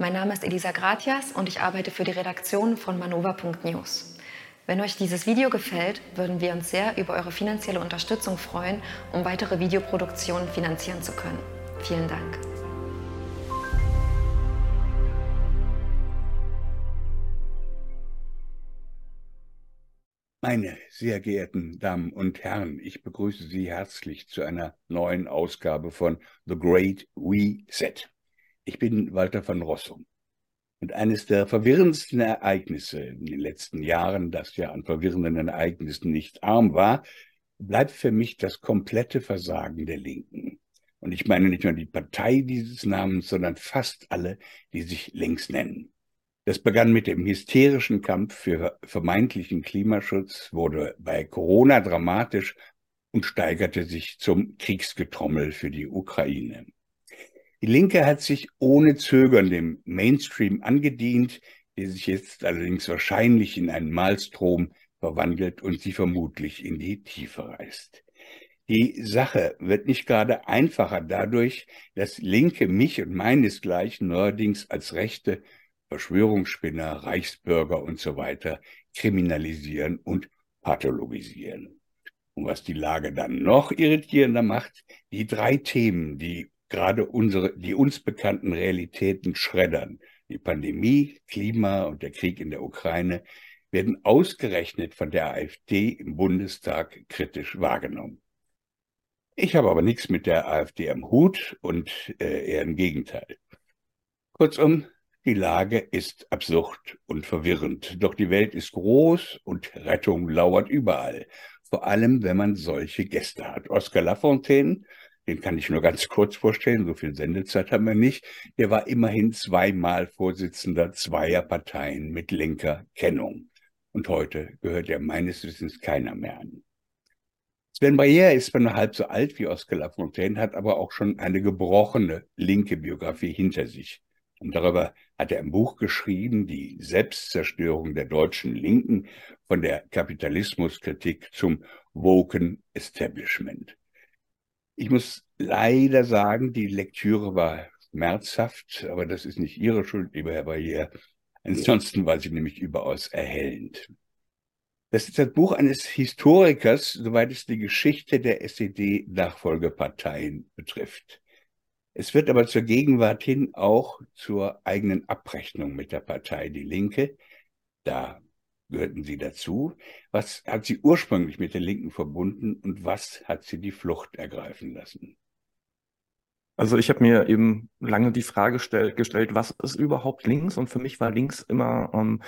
Mein Name ist Elisa Gratias und ich arbeite für die Redaktion von manova.news. Wenn euch dieses Video gefällt, würden wir uns sehr über eure finanzielle Unterstützung freuen, um weitere Videoproduktionen finanzieren zu können. Vielen Dank. Meine sehr geehrten Damen und Herren, ich begrüße Sie herzlich zu einer neuen Ausgabe von The Great Reset. Ich bin Walter von Rossum. Und eines der verwirrendsten Ereignisse in den letzten Jahren, das ja an verwirrenden Ereignissen nicht arm war, bleibt für mich das komplette Versagen der Linken. Und ich meine nicht nur die Partei dieses Namens, sondern fast alle, die sich links nennen. Das begann mit dem hysterischen Kampf für vermeintlichen Klimaschutz, wurde bei Corona dramatisch und steigerte sich zum Kriegsgetrommel für die Ukraine. Die Linke hat sich ohne Zögern dem Mainstream angedient, der sich jetzt allerdings wahrscheinlich in einen Malstrom verwandelt und sie vermutlich in die Tiefe reißt. Die Sache wird nicht gerade einfacher dadurch, dass Linke mich und meinesgleichen neuerdings als rechte Verschwörungsspinner, Reichsbürger und so weiter kriminalisieren und pathologisieren. Und was die Lage dann noch irritierender macht, die drei Themen, die gerade unsere, die uns bekannten Realitäten schreddern. Die Pandemie, Klima und der Krieg in der Ukraine werden ausgerechnet von der AfD im Bundestag kritisch wahrgenommen. Ich habe aber nichts mit der AfD am Hut und äh, eher im Gegenteil. Kurzum, die Lage ist absurd und verwirrend. Doch die Welt ist groß und Rettung lauert überall. Vor allem, wenn man solche Gäste hat. Oskar Lafontaine den kann ich nur ganz kurz vorstellen, so viel Sendezeit haben wir nicht. Der war immerhin zweimal Vorsitzender zweier Parteien mit linker Kennung. Und heute gehört er meines Wissens keiner mehr an. Sven Bayer ist zwar nur halb so alt wie Oskar Lafontaine, hat aber auch schon eine gebrochene linke Biografie hinter sich. Und darüber hat er ein Buch geschrieben, die Selbstzerstörung der deutschen Linken von der Kapitalismuskritik zum Woken Establishment. Ich muss leider sagen, die Lektüre war schmerzhaft, aber das ist nicht Ihre Schuld, lieber Herr Barrier. Ansonsten war sie nämlich überaus erhellend. Das ist das Buch eines Historikers, soweit es die Geschichte der SED-Nachfolgeparteien betrifft. Es wird aber zur Gegenwart hin auch zur eigenen Abrechnung mit der Partei Die Linke. Da gehörten sie dazu? Was hat sie ursprünglich mit der Linken verbunden und was hat sie die Flucht ergreifen lassen? Also ich habe mir eben lange die Frage stell, gestellt, was ist überhaupt links? Und für mich war links immer, ähm,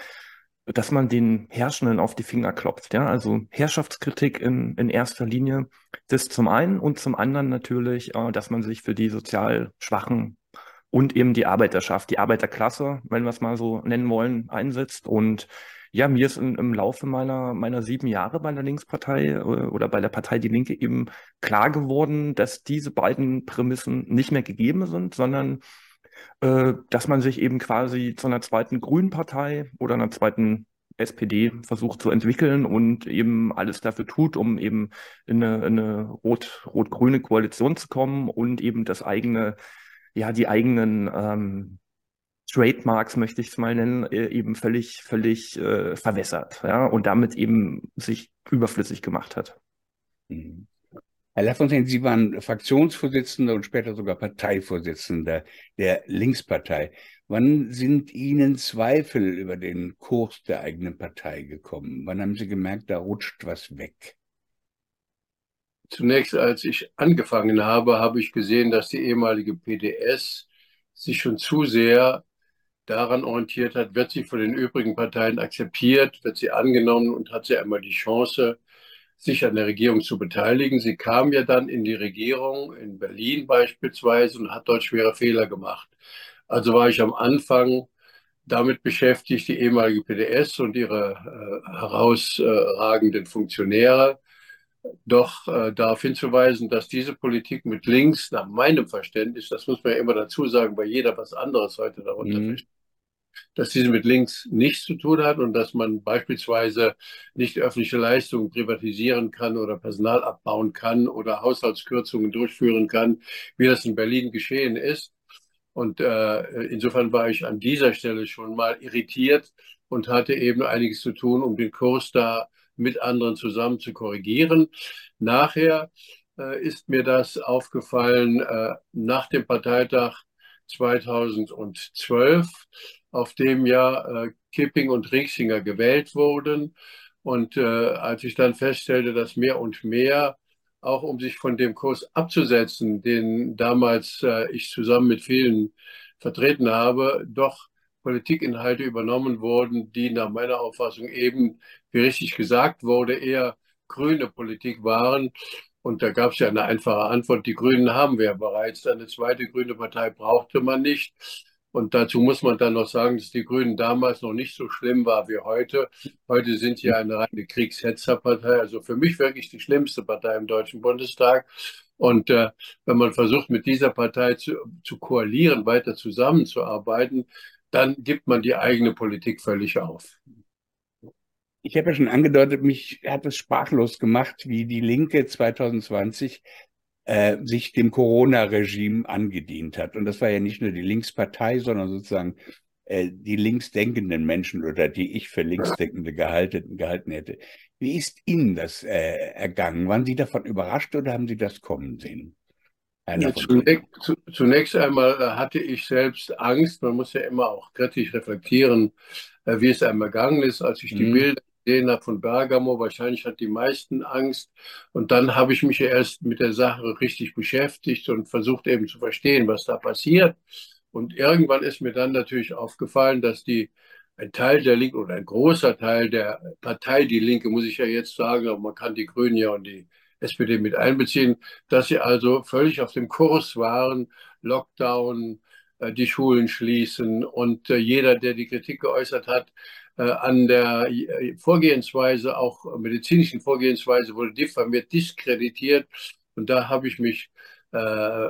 dass man den Herrschenden auf die Finger klopft. Ja? Also Herrschaftskritik in, in erster Linie, das zum einen und zum anderen natürlich, äh, dass man sich für die sozial Schwachen und eben die Arbeiterschaft, die Arbeiterklasse, wenn wir es mal so nennen wollen, einsetzt und ja, mir ist in, im Laufe meiner, meiner sieben Jahre bei der Linkspartei äh, oder bei der Partei Die Linke eben klar geworden, dass diese beiden Prämissen nicht mehr gegeben sind, sondern äh, dass man sich eben quasi zu einer zweiten Grünen Partei oder einer zweiten SPD versucht zu entwickeln und eben alles dafür tut, um eben in eine, in eine rot, rot-grüne Koalition zu kommen und eben das eigene, ja, die eigenen ähm, Trademarks, möchte ich es mal nennen, äh, eben völlig, völlig äh, verwässert ja, und damit eben sich überflüssig gemacht hat. Mhm. Herr Lafontaine, Sie waren Fraktionsvorsitzender und später sogar Parteivorsitzender der Linkspartei. Wann sind Ihnen Zweifel über den Kurs der eigenen Partei gekommen? Wann haben Sie gemerkt, da rutscht was weg? Zunächst, als ich angefangen habe, habe ich gesehen, dass die ehemalige PDS sich schon zu sehr daran orientiert hat, wird sie von den übrigen Parteien akzeptiert, wird sie angenommen und hat sie einmal die Chance, sich an der Regierung zu beteiligen. Sie kam ja dann in die Regierung in Berlin beispielsweise und hat dort schwere Fehler gemacht. Also war ich am Anfang damit beschäftigt, die ehemalige PDS und ihre äh, herausragenden Funktionäre doch äh, darauf hinzuweisen, dass diese Politik mit links, nach meinem Verständnis, das muss man ja immer dazu sagen, weil jeder was anderes heute darunter mhm. versteht, dass diese mit links nichts zu tun hat und dass man beispielsweise nicht öffentliche Leistungen privatisieren kann oder Personal abbauen kann oder Haushaltskürzungen durchführen kann, wie das in Berlin geschehen ist. Und äh, insofern war ich an dieser Stelle schon mal irritiert und hatte eben einiges zu tun, um den Kurs da mit anderen zusammen zu korrigieren. Nachher äh, ist mir das aufgefallen äh, nach dem Parteitag 2012, auf dem ja äh, Kipping und Rixinger gewählt wurden. Und äh, als ich dann feststellte, dass mehr und mehr, auch um sich von dem Kurs abzusetzen, den damals äh, ich zusammen mit vielen vertreten habe, doch Politikinhalte übernommen wurden, die nach meiner Auffassung eben, wie richtig gesagt wurde, eher grüne Politik waren. Und da gab es ja eine einfache Antwort, die Grünen haben wir ja bereits. Eine zweite grüne Partei brauchte man nicht. Und dazu muss man dann noch sagen, dass die Grünen damals noch nicht so schlimm war wie heute. Heute sind sie eine reine Kriegshetzerpartei, also für mich wirklich die schlimmste Partei im Deutschen Bundestag. Und äh, wenn man versucht, mit dieser Partei zu, zu koalieren, weiter zusammenzuarbeiten, dann gibt man die eigene Politik völlig auf. Ich habe ja schon angedeutet, mich hat es sprachlos gemacht, wie die Linke 2020 äh, sich dem Corona-Regime angedient hat. Und das war ja nicht nur die Linkspartei, sondern sozusagen äh, die linksdenkenden Menschen oder die ich für linksdenkende gehalten, gehalten hätte. Wie ist Ihnen das äh, ergangen? Waren Sie davon überrascht oder haben Sie das kommen sehen? Ja, zunächst, zu, zunächst, einmal äh, hatte ich selbst Angst. Man muss ja immer auch kritisch reflektieren, äh, wie es einem ergangen ist, als ich mhm. die Bilder gesehen habe von Bergamo. Wahrscheinlich hat die meisten Angst. Und dann habe ich mich erst mit der Sache richtig beschäftigt und versucht eben zu verstehen, was da passiert. Und irgendwann ist mir dann natürlich aufgefallen, dass die ein Teil der Linke oder ein großer Teil der Partei, die Linke, muss ich ja jetzt sagen, aber man kann die Grünen ja und die SPD mit einbeziehen, dass sie also völlig auf dem Kurs waren, Lockdown, äh, die Schulen schließen und äh, jeder, der die Kritik geäußert hat, an der Vorgehensweise, auch medizinischen Vorgehensweise, wurde diffamiert, diskreditiert. Und da habe ich mich äh,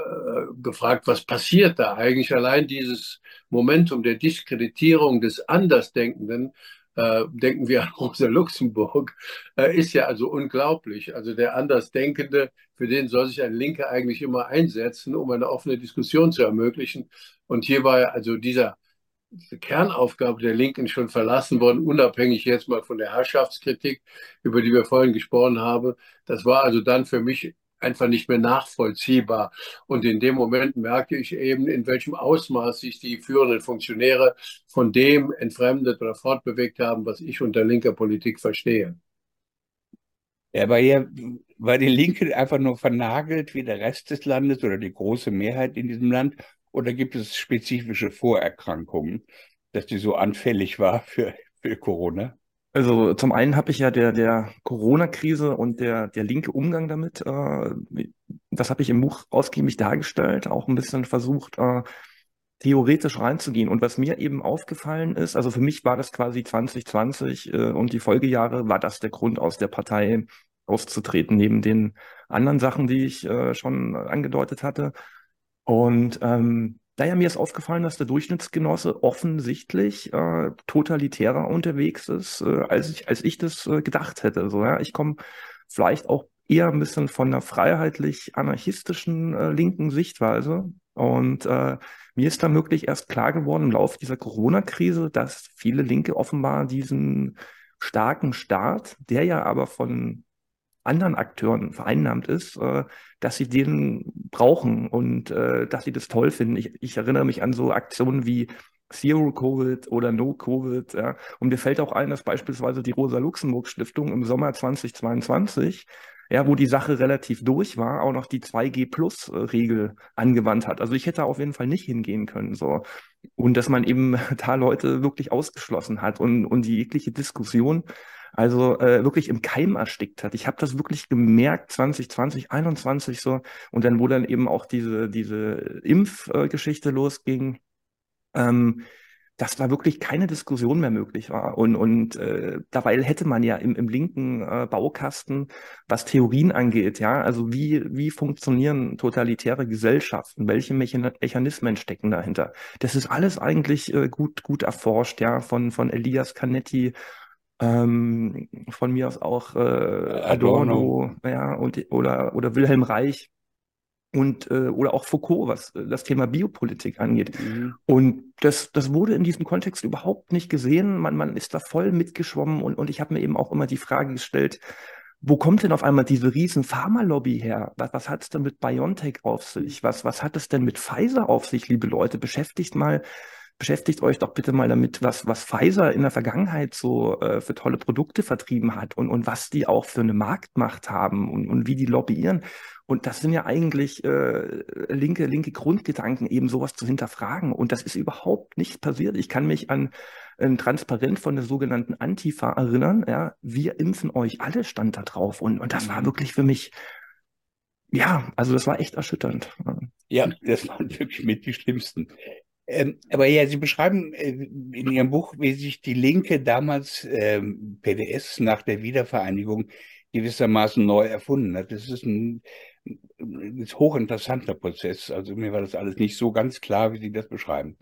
gefragt, was passiert da eigentlich? Allein dieses Momentum der Diskreditierung des Andersdenkenden äh, denken wir an Rosa Luxemburg, äh, ist ja also unglaublich. Also der Andersdenkende, für den soll sich ein Linker eigentlich immer einsetzen, um eine offene Diskussion zu ermöglichen. Und hier war also dieser diese Kernaufgabe der Linken schon verlassen worden, unabhängig jetzt mal von der Herrschaftskritik, über die wir vorhin gesprochen haben. Das war also dann für mich einfach nicht mehr nachvollziehbar. Und in dem Moment merke ich eben, in welchem Ausmaß sich die führenden Funktionäre von dem entfremdet oder fortbewegt haben, was ich unter linker Politik verstehe. Ja, aber hier war die Linke einfach nur vernagelt wie der Rest des Landes oder die große Mehrheit in diesem Land? Oder gibt es spezifische Vorerkrankungen, dass die so anfällig war für, für Corona? Also zum einen habe ich ja der, der Corona-Krise und der, der linke Umgang damit, äh, das habe ich im Buch ausgiebig dargestellt, auch ein bisschen versucht, äh, theoretisch reinzugehen. Und was mir eben aufgefallen ist, also für mich war das quasi 2020 äh, und die Folgejahre, war das der Grund, aus der Partei auszutreten, neben den anderen Sachen, die ich äh, schon angedeutet hatte. Und ähm, naja, mir ist aufgefallen, dass der Durchschnittsgenosse offensichtlich äh, totalitärer unterwegs ist, äh, als, ich, als ich das äh, gedacht hätte. So, ja, ich komme vielleicht auch eher ein bisschen von einer freiheitlich-anarchistischen äh, linken Sichtweise. Und äh, mir ist dann wirklich erst klar geworden im Laufe dieser Corona-Krise, dass viele Linke offenbar diesen starken Staat, der ja aber von anderen Akteuren vereinnahmt ist, äh, dass sie den brauchen und äh, dass sie das toll finden. Ich, ich erinnere mich an so Aktionen wie Zero Covid oder No Covid. Ja. Und mir fällt auch ein, dass beispielsweise die Rosa-Luxemburg-Stiftung im Sommer 2022, ja, wo die Sache relativ durch war, auch noch die 2G-Plus-Regel angewandt hat. Also ich hätte auf jeden Fall nicht hingehen können. So. Und dass man eben da Leute wirklich ausgeschlossen hat und, und die jegliche Diskussion also äh, wirklich im Keim erstickt hat. Ich habe das wirklich gemerkt 2020, 21 so und dann wo dann eben auch diese diese Impfgeschichte äh, losging. Ähm, dass da wirklich keine Diskussion mehr möglich war. Und, und äh, dabei hätte man ja im, im linken äh, Baukasten, was Theorien angeht, ja, also wie, wie funktionieren totalitäre Gesellschaften, welche Mechanismen stecken dahinter. Das ist alles eigentlich äh, gut, gut erforscht, ja, von, von Elias Canetti ähm, von mir aus auch äh, Adorno, Adorno, ja, und, oder, oder Wilhelm Reich. und äh, oder auch Foucault, was äh, das Thema Biopolitik angeht. Mhm. Und das, das wurde in diesem Kontext überhaupt nicht gesehen. Man, man ist da voll mitgeschwommen und, und ich habe mir eben auch immer die Frage gestellt, wo kommt denn auf einmal diese riesen Pharmalobby her? Was, was hat es denn mit BioNTech auf sich? Was, was hat es denn mit Pfizer auf sich, liebe Leute? Beschäftigt mal beschäftigt euch doch bitte mal damit, was, was Pfizer in der Vergangenheit so äh, für tolle Produkte vertrieben hat und, und was die auch für eine Marktmacht haben und, und wie die lobbyieren. Und das sind ja eigentlich äh, linke, linke Grundgedanken, eben sowas zu hinterfragen. Und das ist überhaupt nicht passiert. Ich kann mich an ein Transparent von der sogenannten Antifa erinnern. Ja, wir impfen euch alle stand da drauf. Und, und das war wirklich für mich, ja, also das war echt erschütternd. Ja, das waren wirklich mit die schlimmsten. Ähm, aber ja, Sie beschreiben äh, in Ihrem Buch, wie sich die Linke damals ähm, PDS nach der Wiedervereinigung gewissermaßen neu erfunden hat. Das ist ein, ein hochinteressanter Prozess. Also mir war das alles nicht so ganz klar, wie Sie das beschreiben.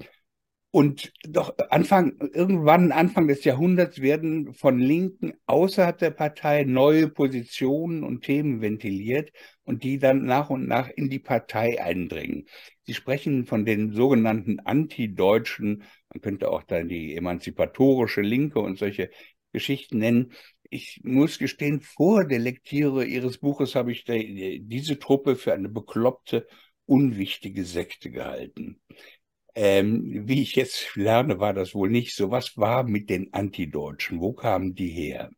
Und doch Anfang, irgendwann Anfang des Jahrhunderts werden von Linken außerhalb der Partei neue Positionen und Themen ventiliert und die dann nach und nach in die Partei eindringen. Sie sprechen von den sogenannten Antideutschen, man könnte auch dann die emanzipatorische Linke und solche Geschichten nennen. Ich muss gestehen, vor der Lektüre Ihres Buches habe ich diese Truppe für eine bekloppte, unwichtige Sekte gehalten. Ähm, wie ich jetzt lerne, war das wohl nicht so. Was war mit den Antideutschen? Wo kamen die her?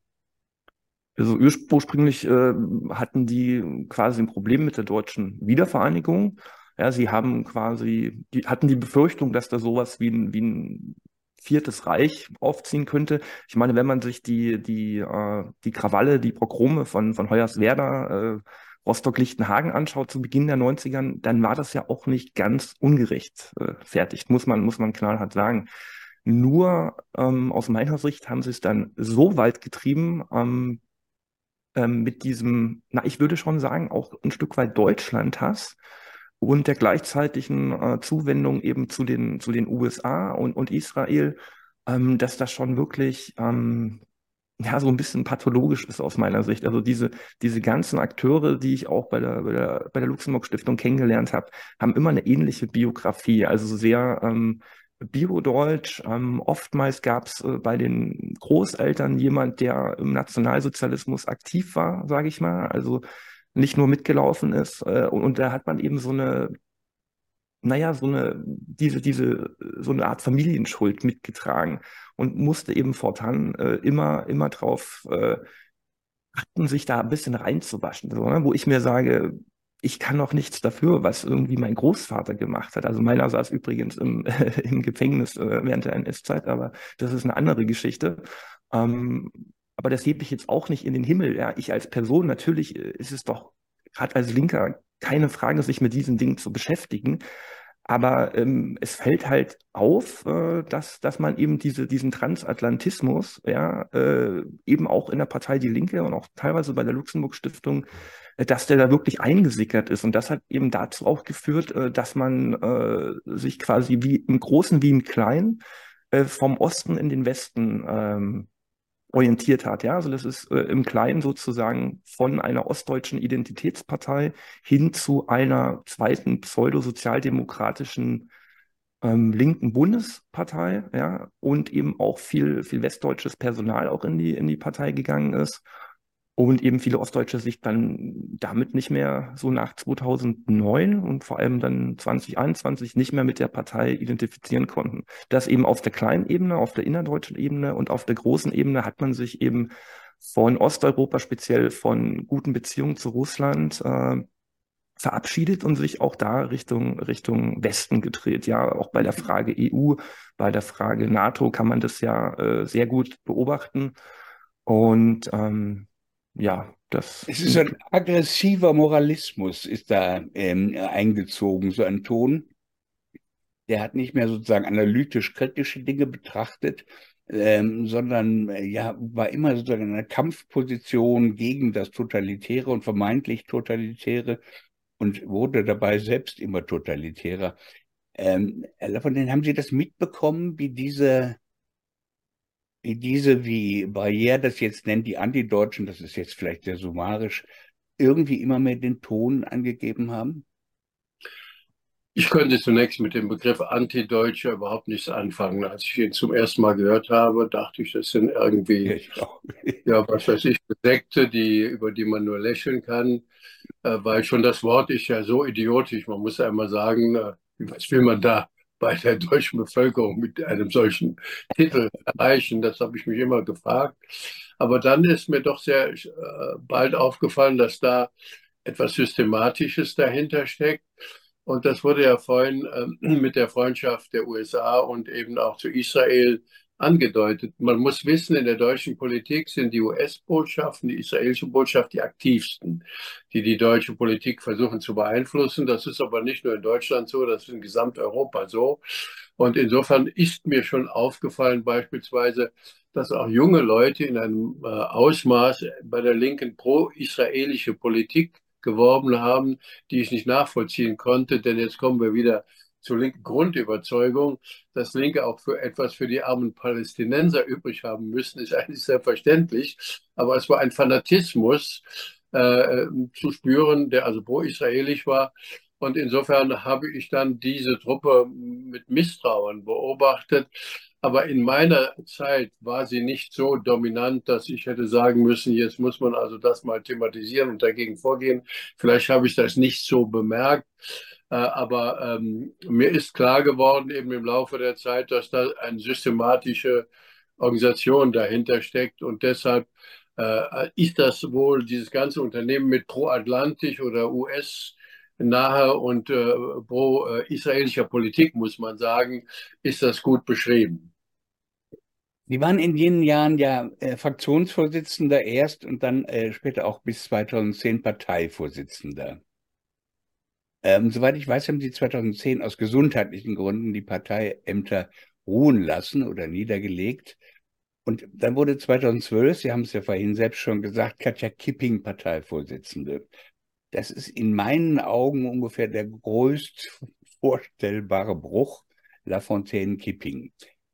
Also ursprünglich äh, hatten die quasi ein Problem mit der deutschen Wiedervereinigung. Ja, sie haben quasi, die hatten die Befürchtung, dass da sowas wie ein, wie ein viertes Reich aufziehen könnte. Ich meine, wenn man sich die, die, äh, die Krawalle, die Pogrome von, von Hoyerswerda äh, Rostock-Lichtenhagen anschaut zu Beginn der 90ern, dann war das ja auch nicht ganz ungerecht äh, muss man, muss man knallhart sagen. Nur ähm, aus meiner Sicht haben sie es dann so weit getrieben, ähm, ähm, mit diesem, na, ich würde schon sagen, auch ein Stück weit Deutschlandhass und der gleichzeitigen äh, Zuwendung eben zu den, zu den USA und, und Israel, ähm, dass das schon wirklich ähm, ja, so ein bisschen pathologisch ist aus meiner Sicht. Also diese, diese ganzen Akteure, die ich auch bei der, bei der, bei der Luxemburg-Stiftung kennengelernt habe, haben immer eine ähnliche Biografie, also sehr ähm, Biodeutsch. Ähm, oftmals gab es äh, bei den Großeltern jemand, der im Nationalsozialismus aktiv war, sage ich mal, also nicht nur mitgelaufen ist. Äh, und, und da hat man eben so eine naja, so eine, diese, diese, so eine Art Familienschuld mitgetragen und musste eben fortan äh, immer, immer drauf äh, achten, sich da ein bisschen reinzuwaschen. So, ne? Wo ich mir sage, ich kann noch nichts dafür, was irgendwie mein Großvater gemacht hat. Also meiner saß übrigens im, im Gefängnis äh, während der NS-Zeit, aber das ist eine andere Geschichte. Ähm, aber das hebe ich jetzt auch nicht in den Himmel. Ja, ich als Person, natürlich äh, ist es doch gerade als Linker keine Frage, sich mit diesen Dingen zu beschäftigen. Aber ähm, es fällt halt auf, äh, dass, dass man eben diese, diesen Transatlantismus, ja, äh, eben auch in der Partei Die Linke und auch teilweise bei der Luxemburg-Stiftung, äh, dass der da wirklich eingesickert ist. Und das hat eben dazu auch geführt, äh, dass man äh, sich quasi wie im Großen wie im Kleinen vom Osten in den Westen ähm, orientiert hat. Ja, also das ist äh, im Kleinen sozusagen von einer ostdeutschen Identitätspartei hin zu einer zweiten pseudosozialdemokratischen ähm, linken Bundespartei, ja, und eben auch viel, viel westdeutsches Personal auch in die, in die Partei gegangen ist und eben viele Ostdeutsche sich dann damit nicht mehr so nach 2009 und vor allem dann 2021 nicht mehr mit der Partei identifizieren konnten. Das eben auf der kleinen Ebene, auf der innerdeutschen Ebene und auf der großen Ebene hat man sich eben von Osteuropa, speziell von guten Beziehungen zu Russland, äh, verabschiedet und sich auch da Richtung, Richtung Westen gedreht. Ja, auch bei der Frage EU, bei der Frage NATO kann man das ja äh, sehr gut beobachten. Und ähm, ja, das. Es ist ein aggressiver Moralismus, ist da ähm, eingezogen, so ein Ton. Der hat nicht mehr sozusagen analytisch-kritische Dinge betrachtet, ähm, sondern äh, ja, war immer sozusagen in einer Kampfposition gegen das Totalitäre und vermeintlich Totalitäre und wurde dabei selbst immer totalitärer. Ähm, von denen haben Sie das mitbekommen, wie diese diese, wie Barriere das jetzt nennt, die Antideutschen, das ist jetzt vielleicht sehr summarisch, irgendwie immer mehr den Ton angegeben haben? Ich könnte zunächst mit dem Begriff Antideutscher überhaupt nichts anfangen. Als ich ihn zum ersten Mal gehört habe, dachte ich, das sind irgendwie, ja, was weiß ich, Sekte, die, über die man nur lächeln kann, äh, weil schon das Wort ist ja so idiotisch. Man muss einmal sagen, äh, was will man da bei der deutschen Bevölkerung mit einem solchen Titel erreichen? Das habe ich mich immer gefragt. Aber dann ist mir doch sehr äh, bald aufgefallen, dass da etwas Systematisches dahinter steckt. Und das wurde ja vorhin äh, mit der Freundschaft der USA und eben auch zu Israel angedeutet. Man muss wissen, in der deutschen Politik sind die US-Botschaften, die israelische Botschaft die aktivsten, die die deutsche Politik versuchen zu beeinflussen. Das ist aber nicht nur in Deutschland so, das ist in Gesamteuropa so. Und insofern ist mir schon aufgefallen beispielsweise, dass auch junge Leute in einem äh, Ausmaß bei der Linken pro-israelische Politik geworben haben, die ich nicht nachvollziehen konnte. Denn jetzt kommen wir wieder zur linken Grundüberzeugung, dass Linke auch für etwas für die armen Palästinenser übrig haben müssen, ist eigentlich selbstverständlich. Aber es war ein Fanatismus äh, zu spüren, der also pro-israelisch war. Und insofern habe ich dann diese Truppe mit Misstrauen beobachtet. Aber in meiner Zeit war sie nicht so dominant, dass ich hätte sagen müssen, jetzt muss man also das mal thematisieren und dagegen vorgehen. Vielleicht habe ich das nicht so bemerkt. Äh, aber ähm, mir ist klar geworden, eben im Laufe der Zeit, dass da eine systematische Organisation dahinter steckt. Und deshalb äh, ist das wohl dieses ganze Unternehmen mit pro-atlantisch oder US- nahe und äh, pro-israelischer Politik, muss man sagen, ist das gut beschrieben. Sie waren in jenen Jahren ja äh, Fraktionsvorsitzender erst und dann äh, später auch bis 2010 Parteivorsitzender. Ähm, soweit ich weiß, haben Sie 2010 aus gesundheitlichen Gründen die Parteiämter ruhen lassen oder niedergelegt. Und dann wurde 2012, Sie haben es ja vorhin selbst schon gesagt, Katja Kipping Parteivorsitzende. Das ist in meinen Augen ungefähr der größt vorstellbare Bruch Lafontaine Kipping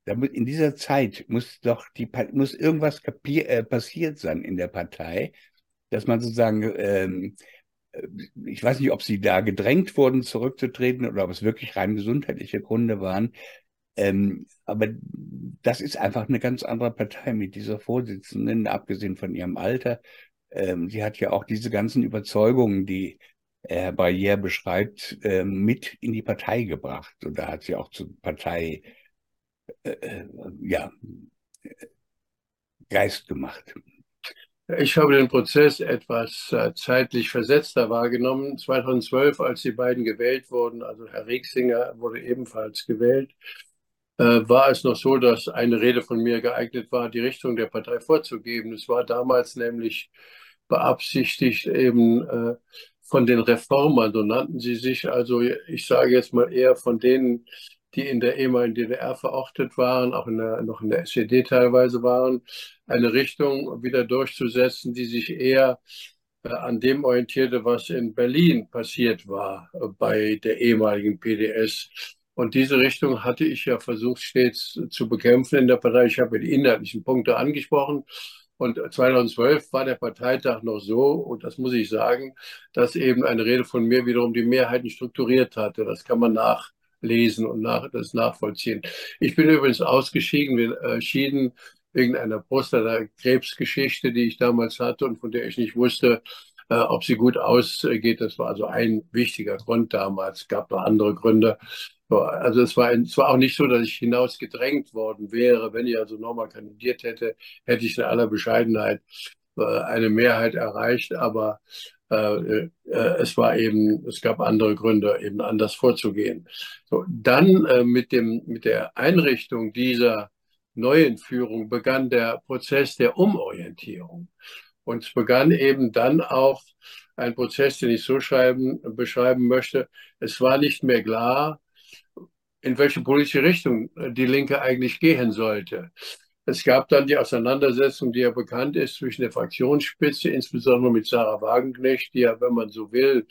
in dieser Zeit muss doch die muss irgendwas äh, passiert sein in der Partei, dass man sozusagen, ähm, äh, ich weiß nicht, ob sie da gedrängt wurden, zurückzutreten oder ob es wirklich rein gesundheitliche Gründe waren. Ähm, aber das ist einfach eine ganz andere Partei mit dieser Vorsitzenden, abgesehen von ihrem Alter. Ähm, sie hat ja auch diese ganzen Überzeugungen, die Herr Barriere beschreibt, äh, mit in die Partei gebracht. Und da hat sie auch zur Partei äh, äh, ja, Geist gemacht. Ich habe den Prozess etwas äh, zeitlich versetzter wahrgenommen. 2012, als die beiden gewählt wurden, also Herr Rieksinger wurde ebenfalls gewählt, war es noch so, dass eine Rede von mir geeignet war, die Richtung der Partei vorzugeben. Es war damals nämlich beabsichtigt, eben von den Reformern, so nannten sie sich, also ich sage jetzt mal eher von denen, die in der ehemaligen DDR verortet waren, auch in der, noch in der SED teilweise waren, eine Richtung wieder durchzusetzen, die sich eher äh, an dem orientierte, was in Berlin passiert war äh, bei der ehemaligen PDS. Und diese Richtung hatte ich ja versucht stets zu bekämpfen in der Partei. Ich habe die inhaltlichen Punkte angesprochen. Und 2012 war der Parteitag noch so, und das muss ich sagen, dass eben eine Rede von mir wiederum die Mehrheiten strukturiert hatte. Das kann man nach lesen und nach, das nachvollziehen. Ich bin übrigens ausgeschieden, entschieden wegen einer Prostatakrebsgeschichte, die ich damals hatte und von der ich nicht wusste, äh, ob sie gut ausgeht. Das war also ein wichtiger Grund damals. Es gab noch andere Gründe. Also es war, es war auch nicht so, dass ich hinausgedrängt worden wäre. Wenn ich also nochmal kandidiert hätte, hätte ich in aller Bescheidenheit äh, eine Mehrheit erreicht. Aber äh, äh, es war eben, es gab andere Gründe, eben anders vorzugehen. So, dann äh, mit, dem, mit der Einrichtung dieser neuen Führung begann der Prozess der Umorientierung. Und es begann eben dann auch ein Prozess, den ich so schreiben, beschreiben möchte. Es war nicht mehr klar, in welche politische Richtung die Linke eigentlich gehen sollte. Es gab dann die Auseinandersetzung, die ja bekannt ist, zwischen der Fraktionsspitze, insbesondere mit Sarah Wagenknecht, die ja, wenn man so will,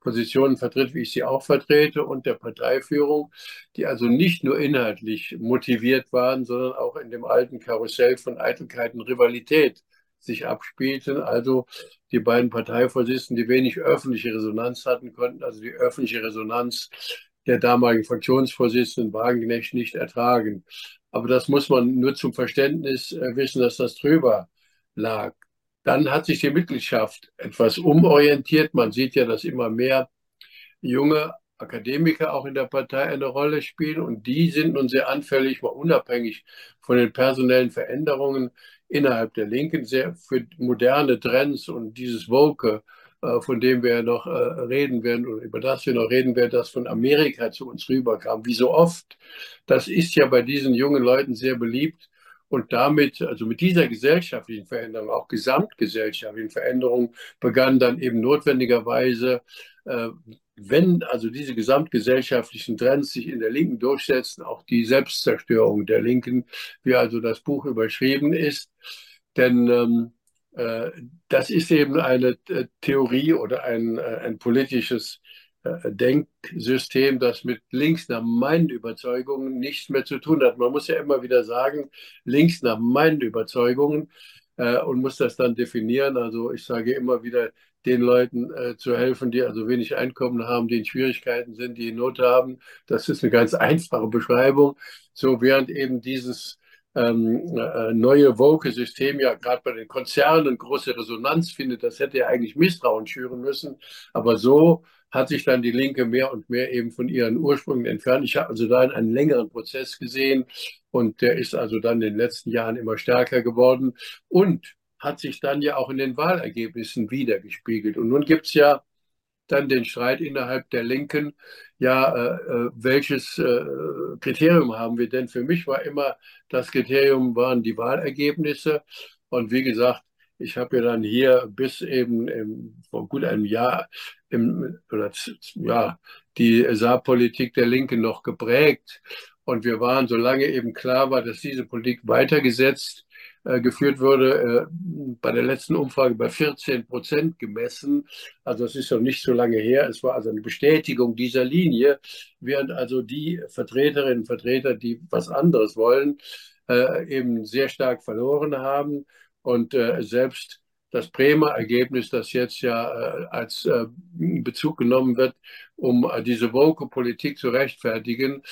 Positionen vertritt, wie ich sie auch vertrete, und der Parteiführung, die also nicht nur inhaltlich motiviert waren, sondern auch in dem alten Karussell von Eitelkeit und Rivalität sich abspielten. Also die beiden Parteivorsitzenden, die wenig öffentliche Resonanz hatten, konnten also die öffentliche Resonanz der damaligen Fraktionsvorsitzenden Wagenknecht nicht ertragen. Aber das muss man nur zum Verständnis äh, wissen, dass das drüber lag. Dann hat sich die Mitgliedschaft etwas umorientiert. Man sieht ja, dass immer mehr junge Akademiker auch in der Partei eine Rolle spielen und die sind nun sehr anfällig, mal unabhängig von den personellen Veränderungen innerhalb der Linken, sehr für moderne Trends und dieses Woke, von dem wir noch äh, reden werden oder über das wir noch reden werden, das von Amerika zu uns rüberkam. Wie so oft, das ist ja bei diesen jungen Leuten sehr beliebt und damit, also mit dieser gesellschaftlichen Veränderung, auch gesamtgesellschaftlichen Veränderung, begann dann eben notwendigerweise, äh, wenn also diese gesamtgesellschaftlichen Trends sich in der Linken durchsetzen, auch die Selbstzerstörung der Linken, wie also das Buch überschrieben ist. Denn ähm, äh, das ist eben eine äh, Theorie oder ein, äh, ein politisches äh, Denksystem, das mit links nach meinen Überzeugungen nichts mehr zu tun hat. Man muss ja immer wieder sagen, links nach meinen Überzeugungen äh, und muss das dann definieren. Also ich sage immer wieder, den Leuten äh, zu helfen, die also wenig Einkommen haben, die in Schwierigkeiten sind, die in Not haben. Das ist eine ganz einfache Beschreibung. So während eben dieses ähm, äh, neue Woke-System ja gerade bei den Konzernen große Resonanz findet, das hätte ja eigentlich Misstrauen schüren müssen. Aber so hat sich dann die Linke mehr und mehr eben von ihren Ursprüngen entfernt. Ich habe also da einen längeren Prozess gesehen und der ist also dann in den letzten Jahren immer stärker geworden und hat sich dann ja auch in den Wahlergebnissen wiedergespiegelt. Und nun gibt es ja dann den Streit innerhalb der Linken, ja, äh, äh, welches äh, Kriterium haben wir denn? Für mich war immer das Kriterium waren die Wahlergebnisse. Und wie gesagt, ich habe ja dann hier bis eben im, vor gut einem Jahr im, oder, ja, die Saarpolitik der Linken noch geprägt. Und wir waren, solange eben klar war, dass diese Politik weitergesetzt geführt wurde, äh, bei der letzten Umfrage bei 14 Prozent gemessen. Also es ist noch nicht so lange her. Es war also eine Bestätigung dieser Linie, während also die Vertreterinnen und Vertreter, die was anderes wollen, äh, eben sehr stark verloren haben. Und selbst das Bremer Ergebnis, das jetzt ja äh, als äh, Bezug genommen wird, um äh, diese Woke-Politik zu rechtfertigen,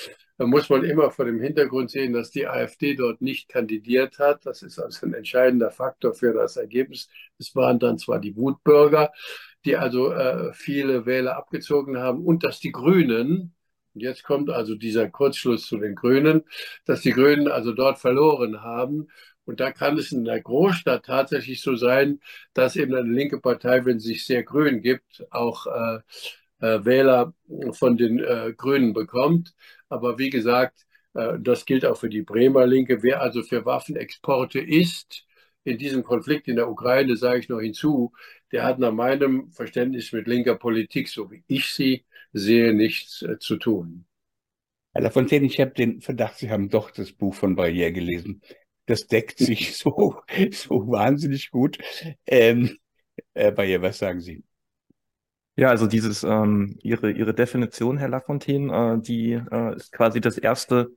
da muss man immer vor dem Hintergrund sehen, dass die AfD dort nicht kandidiert hat. Das ist also ein entscheidender Faktor für das Ergebnis. Es waren dann zwar die Wutbürger, die also äh, viele Wähler abgezogen haben, und dass die Grünen, jetzt kommt also dieser Kurzschluss zu den Grünen, dass die Grünen also dort verloren haben. Und da kann es in der Großstadt tatsächlich so sein, dass eben eine linke Partei, wenn sie sich sehr grün gibt, auch äh, äh, Wähler von den äh, Grünen bekommt. Aber wie gesagt, äh, das gilt auch für die Bremer Linke. Wer also für Waffenexporte ist, in diesem Konflikt in der Ukraine, sage ich noch hinzu, der hat nach meinem Verständnis mit linker Politik, so wie ich sie sehe, nichts äh, zu tun. Herr Lafontaine, ich habe den Verdacht, Sie haben doch das Buch von Barriere gelesen. Das deckt sich so, so wahnsinnig gut. Ähm, äh, Barriere, was sagen Sie? Ja, also dieses, ähm, Ihre, Ihre Definition, Herr Lafontaine, äh, die äh, ist quasi das erste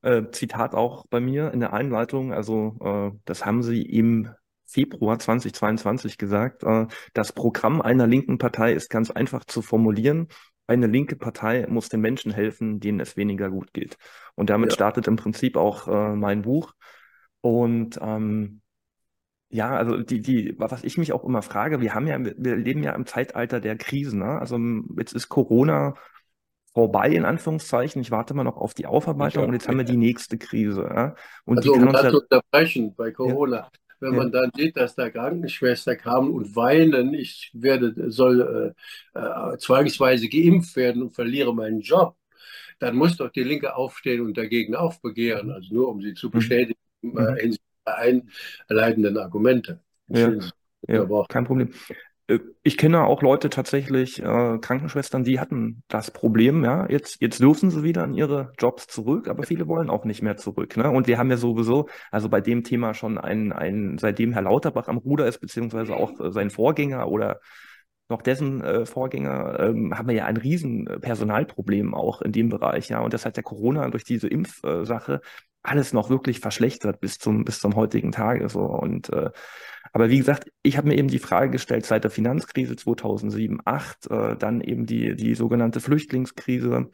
äh, Zitat auch bei mir in der Einleitung. Also äh, das haben Sie im Februar 2022 gesagt. Äh, das Programm einer linken Partei ist ganz einfach zu formulieren. Eine linke Partei muss den Menschen helfen, denen es weniger gut geht. Und damit ja. startet im Prinzip auch äh, mein Buch. Und ähm, ja, also die, die, was ich mich auch immer frage, wir haben ja, wir leben ja im Zeitalter der Krisen, ne? Also jetzt ist Corona vorbei, in Anführungszeichen. Ich warte mal noch auf die Aufarbeitung und jetzt haben wir die nächste Krise. Ja? Und also die um das zu unterbrechen bei Corona. Ja. Wenn man dann sieht, dass da Krankenschwester kamen und weinen, ich werde, soll äh, äh, zwangsweise geimpft werden und verliere meinen Job, dann muss doch die Linke aufstehen und dagegen aufbegehren, mhm. also nur um sie zu mhm. bestätigen mhm. äh, einleitenden Argumente. Ja, ja, kein Problem. Äh, ich kenne auch Leute tatsächlich, äh, Krankenschwestern, die hatten das Problem, ja, jetzt, jetzt dürfen sie wieder an ihre Jobs zurück, aber viele wollen auch nicht mehr zurück. Ne? Und wir haben ja sowieso, also bei dem Thema schon ein, ein, seitdem Herr Lauterbach am Ruder ist, beziehungsweise auch äh, sein Vorgänger oder noch dessen äh, Vorgänger, ähm, haben wir ja ein riesen Personalproblem auch in dem Bereich, ja. Und das hat der Corona durch diese Impfsache alles noch wirklich verschlechtert bis zum, bis zum heutigen Tage. So. Und, äh, aber wie gesagt, ich habe mir eben die Frage gestellt, seit der Finanzkrise 2007, 2008, äh, dann eben die, die sogenannte Flüchtlingskrise,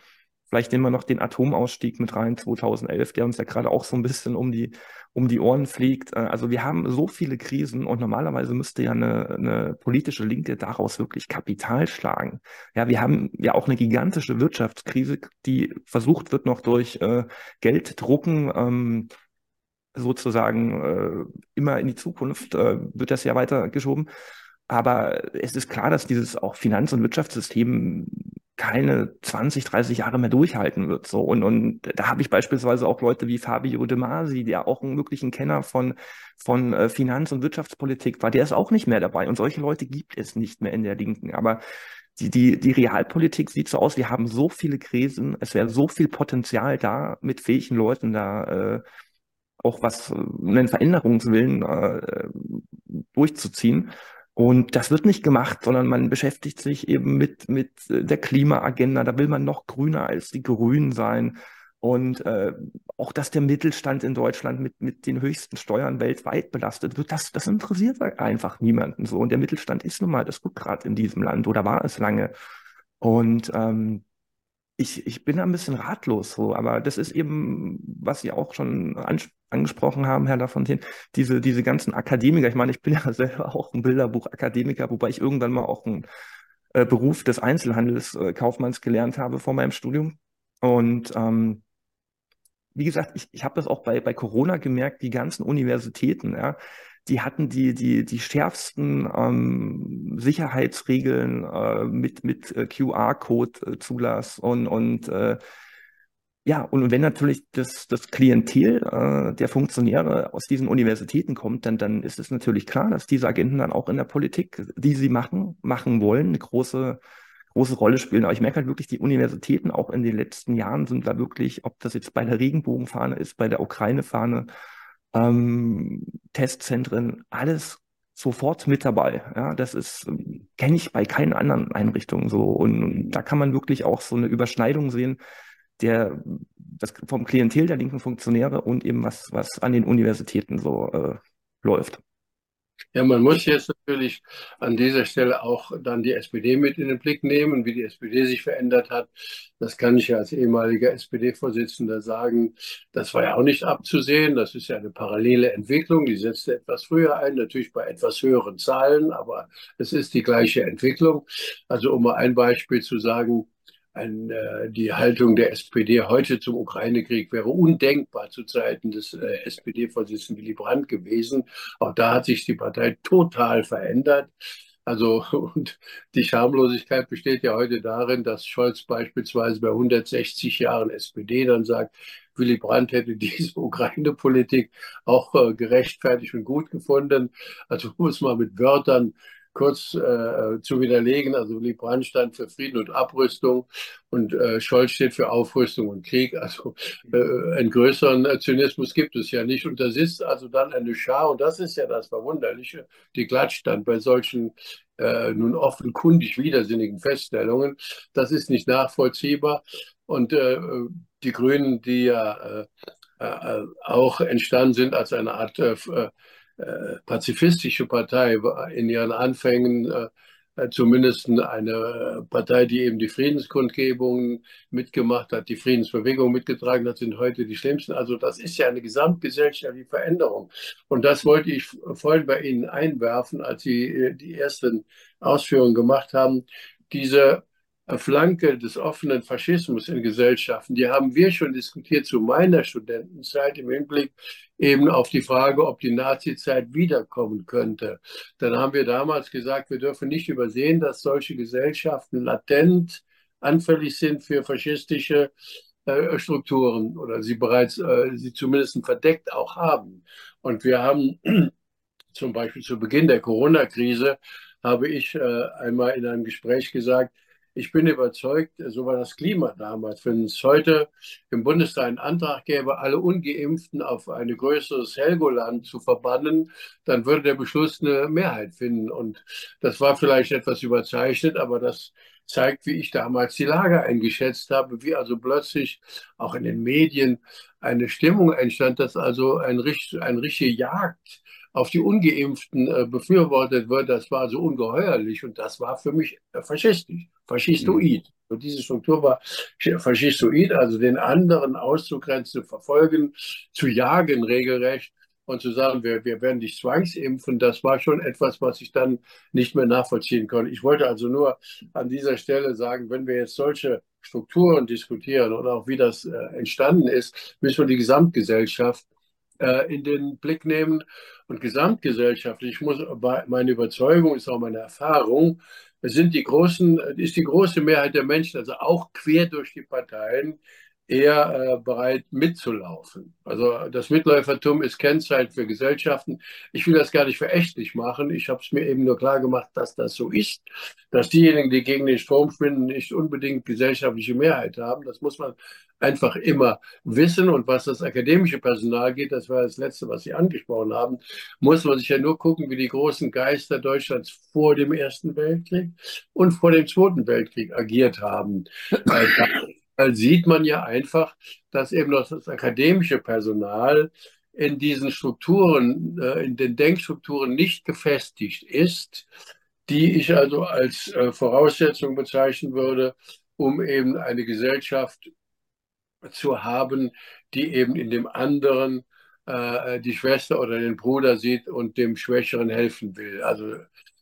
Vielleicht nehmen wir noch den Atomausstieg mit rein 2011, der uns ja gerade auch so ein bisschen um die, um die Ohren fliegt. Äh, also wir haben so viele Krisen und normalerweise müsste ja eine, eine politische Linke daraus wirklich Kapital schlagen. Ja, wir haben ja auch eine gigantische Wirtschaftskrise, die versucht wird noch durch äh, Gelddrucken ähm, sozusagen äh, immer in die Zukunft äh, wird das ja weitergeschoben. Aber es ist klar, dass dieses auch Finanz- und Wirtschaftssystem keine 20, 30 Jahre mehr durchhalten wird. So. Und, und da habe ich beispielsweise auch Leute wie Fabio De Masi, der auch ein wirklichen Kenner von, von äh, Finanz- und Wirtschaftspolitik war, der ist auch nicht mehr dabei. Und solche Leute gibt es nicht mehr in der Linken. Aber die, die, die Realpolitik sieht so aus, wir haben so viele Krisen, es wäre so viel Potenzial da, mit fähigen Leuten da äh, auch was, äh, einen Veränderungswillen äh, durchzuziehen. Und das wird nicht gemacht, sondern man beschäftigt sich eben mit, mit der Klimaagenda. Da will man noch grüner als die Grünen sein. Und äh, auch, dass der Mittelstand in Deutschland mit, mit den höchsten Steuern weltweit belastet wird, das, das interessiert einfach niemanden so. Und der Mittelstand ist nun mal das Rückgrat in diesem Land oder war es lange. Und ähm, ich, ich bin da ein bisschen ratlos so, aber das ist eben, was Sie auch schon angesprochen haben, Herr Lafontaine, diese, diese ganzen Akademiker. Ich meine, ich bin ja selber auch ein Bilderbuch-Akademiker, wobei ich irgendwann mal auch einen äh, Beruf des Einzelhandelskaufmanns äh, gelernt habe vor meinem Studium. Und ähm, wie gesagt, ich, ich habe das auch bei, bei Corona gemerkt, die ganzen Universitäten, ja, die hatten die, die, die schärfsten ähm, Sicherheitsregeln äh, mit, mit äh, QR-Code-Zulass äh, und, und äh, ja, und wenn natürlich das, das Klientel äh, der Funktionäre aus diesen Universitäten kommt, dann, dann ist es natürlich klar, dass diese Agenten dann auch in der Politik, die sie machen, machen wollen, eine große, große Rolle spielen. Aber ich merke halt wirklich, die Universitäten auch in den letzten Jahren sind da wirklich, ob das jetzt bei der Regenbogenfahne ist, bei der Ukraine-Fahne, ähm, Testzentren, alles sofort mit dabei. Ja, das ist, kenne ich bei keinen anderen Einrichtungen so. Und, und, da kann man wirklich auch so eine Überschneidung sehen, der das vom Klientel der linken Funktionäre und eben was, was an den Universitäten so äh, läuft. Ja, man muss jetzt natürlich an dieser Stelle auch dann die SPD mit in den Blick nehmen, wie die SPD sich verändert hat. Das kann ich ja als ehemaliger SPD-Vorsitzender sagen. Das war ja auch nicht abzusehen. Das ist ja eine parallele Entwicklung. Die setzte etwas früher ein, natürlich bei etwas höheren Zahlen, aber es ist die gleiche Entwicklung. Also um mal ein Beispiel zu sagen, ein, äh, die Haltung der SPD heute zum Ukraine-Krieg wäre undenkbar zu Zeiten des äh, SPD-Vorsitzenden Willy Brandt gewesen. Auch da hat sich die Partei total verändert. Also, und die Schamlosigkeit besteht ja heute darin, dass Scholz beispielsweise bei 160 Jahren SPD dann sagt, Willy Brandt hätte diese Ukraine-Politik auch äh, gerechtfertigt und gut gefunden. Also, um es mal mit Wörtern kurz äh, zu widerlegen. Also Willy Brandt stand für Frieden und Abrüstung und äh, Scholz steht für Aufrüstung und Krieg. Also äh, einen größeren Zynismus gibt es ja nicht. Und das ist also dann eine Schar, und das ist ja das Verwunderliche, die klatscht dann bei solchen äh, nun offenkundig widersinnigen Feststellungen. Das ist nicht nachvollziehbar. Und äh, die Grünen, die ja äh, äh, auch entstanden sind als eine Art äh, pazifistische Partei in ihren Anfängen äh, äh, zumindest eine Partei, die eben die Friedenskundgebungen mitgemacht hat, die Friedensbewegung mitgetragen hat, sind heute die schlimmsten. Also das ist ja eine gesamtgesellschaftliche Veränderung. Und das wollte ich vorhin bei Ihnen einwerfen, als Sie die ersten Ausführungen gemacht haben. Diese Flanke des offenen Faschismus in Gesellschaften, die haben wir schon diskutiert zu meiner Studentenzeit im Hinblick eben auf die Frage, ob die Nazizeit wiederkommen könnte. Dann haben wir damals gesagt, wir dürfen nicht übersehen, dass solche Gesellschaften latent anfällig sind für faschistische äh, Strukturen oder sie bereits, äh, sie zumindest verdeckt auch haben. Und wir haben zum Beispiel zu Beginn der Corona-Krise, habe ich äh, einmal in einem Gespräch gesagt, ich bin überzeugt, so war das Klima damals. Wenn es heute im Bundestag einen Antrag gäbe, alle Ungeimpften auf ein größeres Helgoland zu verbannen, dann würde der Beschluss eine Mehrheit finden. Und das war vielleicht etwas überzeichnet, aber das zeigt, wie ich damals die Lage eingeschätzt habe, wie also plötzlich auch in den Medien eine Stimmung entstand, dass also ein, ein richtige Jagd auf die Ungeimpften äh, befürwortet wird, das war so ungeheuerlich und das war für mich äh, faschistisch, faschistoid. Mhm. Und diese Struktur war faschistoid, also den anderen auszugrenzen, zu verfolgen, zu jagen regelrecht und zu sagen, wir, wir werden dich zwangsimpfen, das war schon etwas, was ich dann nicht mehr nachvollziehen konnte. Ich wollte also nur an dieser Stelle sagen, wenn wir jetzt solche Strukturen diskutieren und auch wie das äh, entstanden ist, müssen wir die Gesamtgesellschaft äh, in den Blick nehmen. Und gesamtgesellschaftlich, ich muss, meine Überzeugung ist auch meine Erfahrung, sind die großen, ist die große Mehrheit der Menschen, also auch quer durch die Parteien, eher äh, bereit mitzulaufen. Also das Mitläufertum ist Kennzeichen für Gesellschaften. Ich will das gar nicht verächtlich machen. Ich habe es mir eben nur klar gemacht, dass das so ist, dass diejenigen, die gegen den Strom schwimmen, nicht unbedingt gesellschaftliche Mehrheit haben. Das muss man einfach immer wissen. Und was das akademische Personal geht, das war das Letzte, was Sie angesprochen haben, muss man sich ja nur gucken, wie die großen Geister Deutschlands vor dem Ersten Weltkrieg und vor dem Zweiten Weltkrieg agiert haben sieht man ja einfach, dass eben das akademische Personal in diesen Strukturen, äh, in den Denkstrukturen nicht gefestigt ist, die ich also als äh, Voraussetzung bezeichnen würde, um eben eine Gesellschaft zu haben, die eben in dem anderen äh, die Schwester oder den Bruder sieht und dem Schwächeren helfen will. Also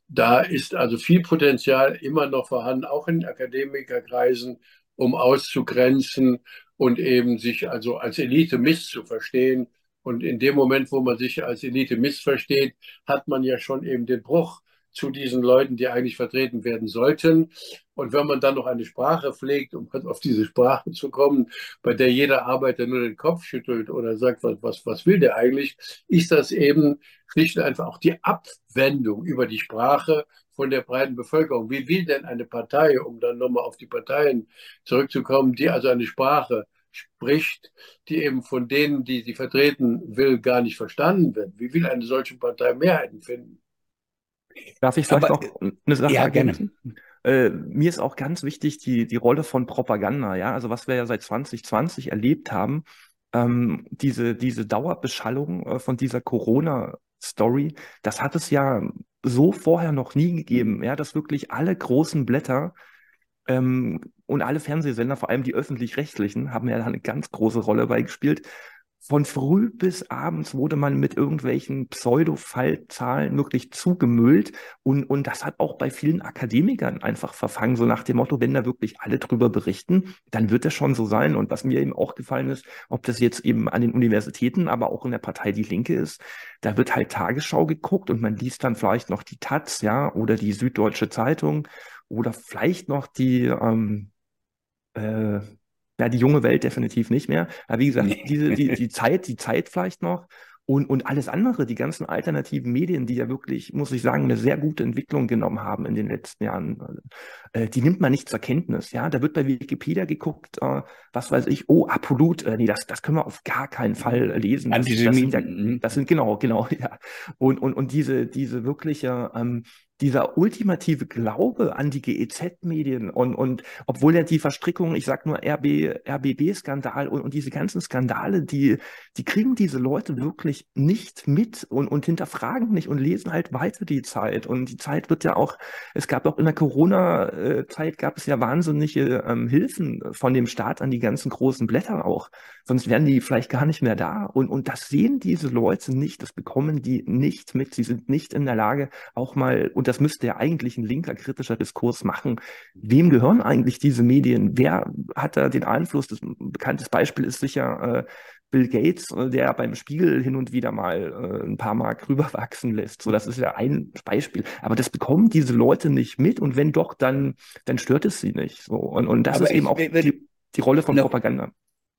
da ist also viel Potenzial immer noch vorhanden, auch in Akademikerkreisen um auszugrenzen und eben sich also als Elite misszuverstehen. Und in dem Moment, wo man sich als Elite missversteht, hat man ja schon eben den Bruch zu diesen Leuten, die eigentlich vertreten werden sollten. Und wenn man dann noch eine Sprache pflegt, um auf diese Sprache zu kommen, bei der jeder Arbeiter nur den Kopf schüttelt oder sagt, was, was, was will der eigentlich, ist das eben schlicht und einfach auch die Abwendung über die Sprache von der breiten Bevölkerung. Wie will denn eine Partei, um dann nochmal auf die Parteien zurückzukommen, die also eine Sprache spricht, die eben von denen, die sie vertreten will, gar nicht verstanden wird? Wie will eine solche Partei Mehrheiten finden? Darf ich vielleicht Aber, noch eine Sache ja, ergänzen? Äh, mir ist auch ganz wichtig die, die Rolle von Propaganda, ja, also was wir ja seit 2020 erlebt haben, ähm, diese, diese Dauerbeschallung äh, von dieser Corona-Story, das hat es ja so vorher noch nie gegeben, ja, dass wirklich alle großen Blätter ähm, und alle Fernsehsender, vor allem die öffentlich-rechtlichen, haben ja da eine ganz große Rolle beigespielt, von früh bis abends wurde man mit irgendwelchen Pseudo-Fallzahlen wirklich zugemüllt. Und, und das hat auch bei vielen Akademikern einfach verfangen, so nach dem Motto, wenn da wirklich alle drüber berichten, dann wird das schon so sein. Und was mir eben auch gefallen ist, ob das jetzt eben an den Universitäten, aber auch in der Partei Die Linke ist, da wird halt Tagesschau geguckt und man liest dann vielleicht noch die Taz, ja, oder die Süddeutsche Zeitung oder vielleicht noch die, ähm, äh, ja, die junge Welt definitiv nicht mehr. Aber wie gesagt, nee. diese, die, die Zeit, die Zeit vielleicht noch. Und, und alles andere, die ganzen alternativen Medien, die ja wirklich, muss ich sagen, eine sehr gute Entwicklung genommen haben in den letzten Jahren, äh, die nimmt man nicht zur Kenntnis. Ja, da wird bei Wikipedia geguckt, äh, was weiß ich, oh, absolut, äh, nee, das, das können wir auf gar keinen Fall lesen. Das, das, sind, ja, das sind genau, genau, ja. Und, und, und diese, diese wirkliche ähm, dieser ultimative Glaube an die GEZ-Medien und, und obwohl ja die Verstrickung, ich sag nur RB, RBB-Skandal und, und diese ganzen Skandale, die, die kriegen diese Leute wirklich nicht mit und, und hinterfragen nicht und lesen halt weiter die Zeit. Und die Zeit wird ja auch, es gab auch in der Corona-Zeit gab es ja wahnsinnige ähm, Hilfen von dem Staat an die ganzen großen Blätter auch. Sonst wären die vielleicht gar nicht mehr da. Und, und das sehen diese Leute nicht, das bekommen die nicht mit. Sie sind nicht in der Lage, auch mal und das müsste ja eigentlich ein linker kritischer Diskurs machen. Wem gehören eigentlich diese Medien? Wer hat da den Einfluss? Das ein bekanntes Beispiel ist sicher äh, Bill Gates, äh, der beim Spiegel hin und wieder mal äh, ein paar Mark rüberwachsen lässt. So, das ist ja ein Beispiel. Aber das bekommen diese Leute nicht mit und wenn doch, dann, dann stört es sie nicht. So, und, und das Aber ist eben auch die, die Rolle von Propaganda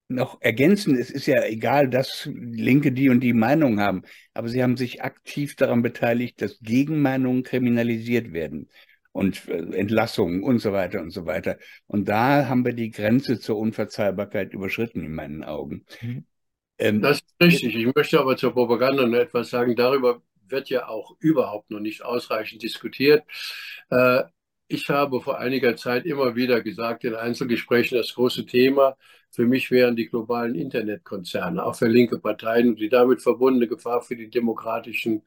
noch ergänzen, es ist ja egal, dass Linke die und die Meinung haben, aber sie haben sich aktiv daran beteiligt, dass Gegenmeinungen kriminalisiert werden und äh, Entlassungen und so weiter und so weiter. Und da haben wir die Grenze zur Unverzeihbarkeit überschritten in meinen Augen. Mhm. Ähm, das ist richtig. Ich möchte aber zur Propaganda noch etwas sagen. Darüber wird ja auch überhaupt noch nicht ausreichend diskutiert. Äh, ich habe vor einiger Zeit immer wieder gesagt in Einzelgesprächen, das große Thema für mich wären die globalen Internetkonzerne, auch für linke Parteien und die damit verbundene Gefahr für die demokratischen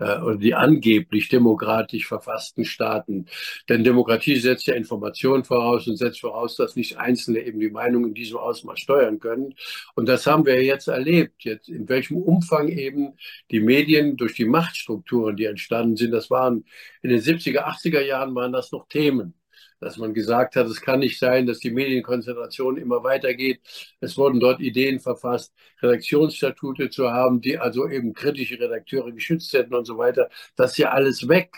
äh, oder die angeblich demokratisch verfassten Staaten. Denn Demokratie setzt ja Information voraus und setzt voraus, dass nicht Einzelne eben die Meinung in diesem Ausmaß steuern können. Und das haben wir jetzt erlebt, jetzt in welchem Umfang eben die Medien durch die Machtstrukturen, die entstanden sind, das waren in den 70er, 80er Jahren waren das noch Themen dass man gesagt hat, es kann nicht sein, dass die Medienkonzentration immer weitergeht. Es wurden dort Ideen verfasst, Redaktionsstatute zu haben, die also eben kritische Redakteure geschützt hätten und so weiter. Das ist ja alles weg.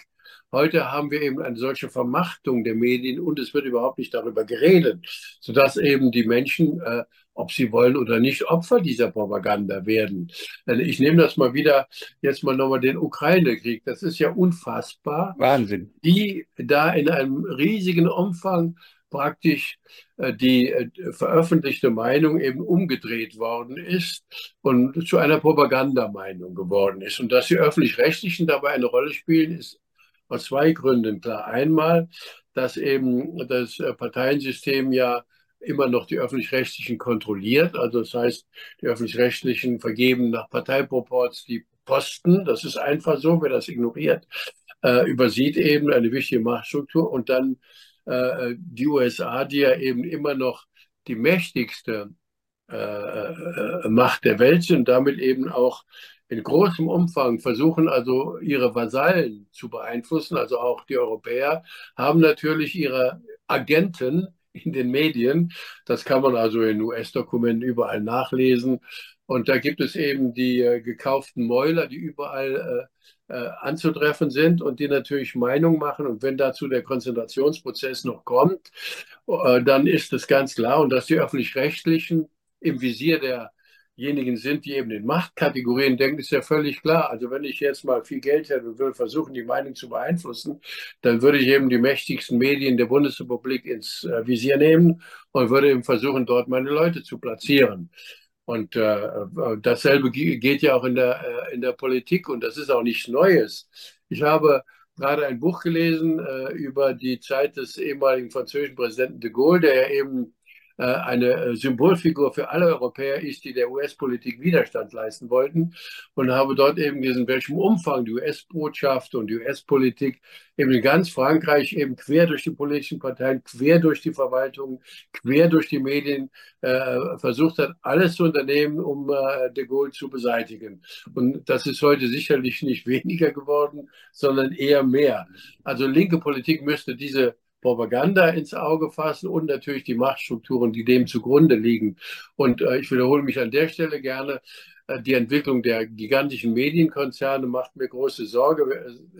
Heute haben wir eben eine solche Vermachtung der Medien und es wird überhaupt nicht darüber geredet, sodass eben die Menschen, äh, ob sie wollen oder nicht, Opfer dieser Propaganda werden. Ich nehme das mal wieder, jetzt mal nochmal den Ukraine-Krieg. Das ist ja unfassbar. Wahnsinn. Die da in einem riesigen Umfang praktisch äh, die äh, veröffentlichte Meinung eben umgedreht worden ist und zu einer Propagandameinung geworden ist. Und dass die öffentlich-rechtlichen dabei eine Rolle spielen, ist aus zwei Gründen klar. Einmal, dass eben das äh, Parteiensystem ja immer noch die öffentlich-rechtlichen kontrolliert. Also das heißt, die öffentlich-rechtlichen vergeben nach Parteiproports die Posten. Das ist einfach so, wer das ignoriert, äh, übersieht eben eine wichtige Machtstruktur. Und dann äh, die USA, die ja eben immer noch die mächtigste äh, äh Macht der Welt sind, damit eben auch in großem Umfang versuchen also ihre Vasallen zu beeinflussen, also auch die Europäer, haben natürlich ihre Agenten in den Medien. Das kann man also in US-Dokumenten überall nachlesen. Und da gibt es eben die äh, gekauften Mäuler, die überall äh, äh, anzutreffen sind und die natürlich Meinung machen. Und wenn dazu der Konzentrationsprozess noch kommt, äh, dann ist es ganz klar. Und dass die öffentlich-rechtlichen im Visier der diejenigen sind, die eben in Machtkategorien denken, ist ja völlig klar. Also wenn ich jetzt mal viel Geld hätte und würde versuchen, die Meinung zu beeinflussen, dann würde ich eben die mächtigsten Medien der Bundesrepublik ins äh, Visier nehmen und würde eben versuchen, dort meine Leute zu platzieren. Und äh, dasselbe geht ja auch in der, äh, in der Politik und das ist auch nichts Neues. Ich habe gerade ein Buch gelesen äh, über die Zeit des ehemaligen französischen Präsidenten de Gaulle, der ja eben äh, eine äh, Symbolfigur für alle Europäer ist, die der US-Politik Widerstand leisten wollten. Und habe dort eben gesehen, welchem Umfang die US-Botschaft und die US-Politik eben in ganz Frankreich eben quer durch die politischen Parteien, quer durch die Verwaltung, quer durch die Medien äh, versucht hat, alles zu unternehmen, um äh, de Gaulle zu beseitigen. Und das ist heute sicherlich nicht weniger geworden, sondern eher mehr. Also linke Politik müsste diese Propaganda ins Auge fassen und natürlich die Machtstrukturen, die dem zugrunde liegen. Und äh, ich wiederhole mich an der Stelle gerne. Äh, die Entwicklung der gigantischen Medienkonzerne macht mir große Sorge.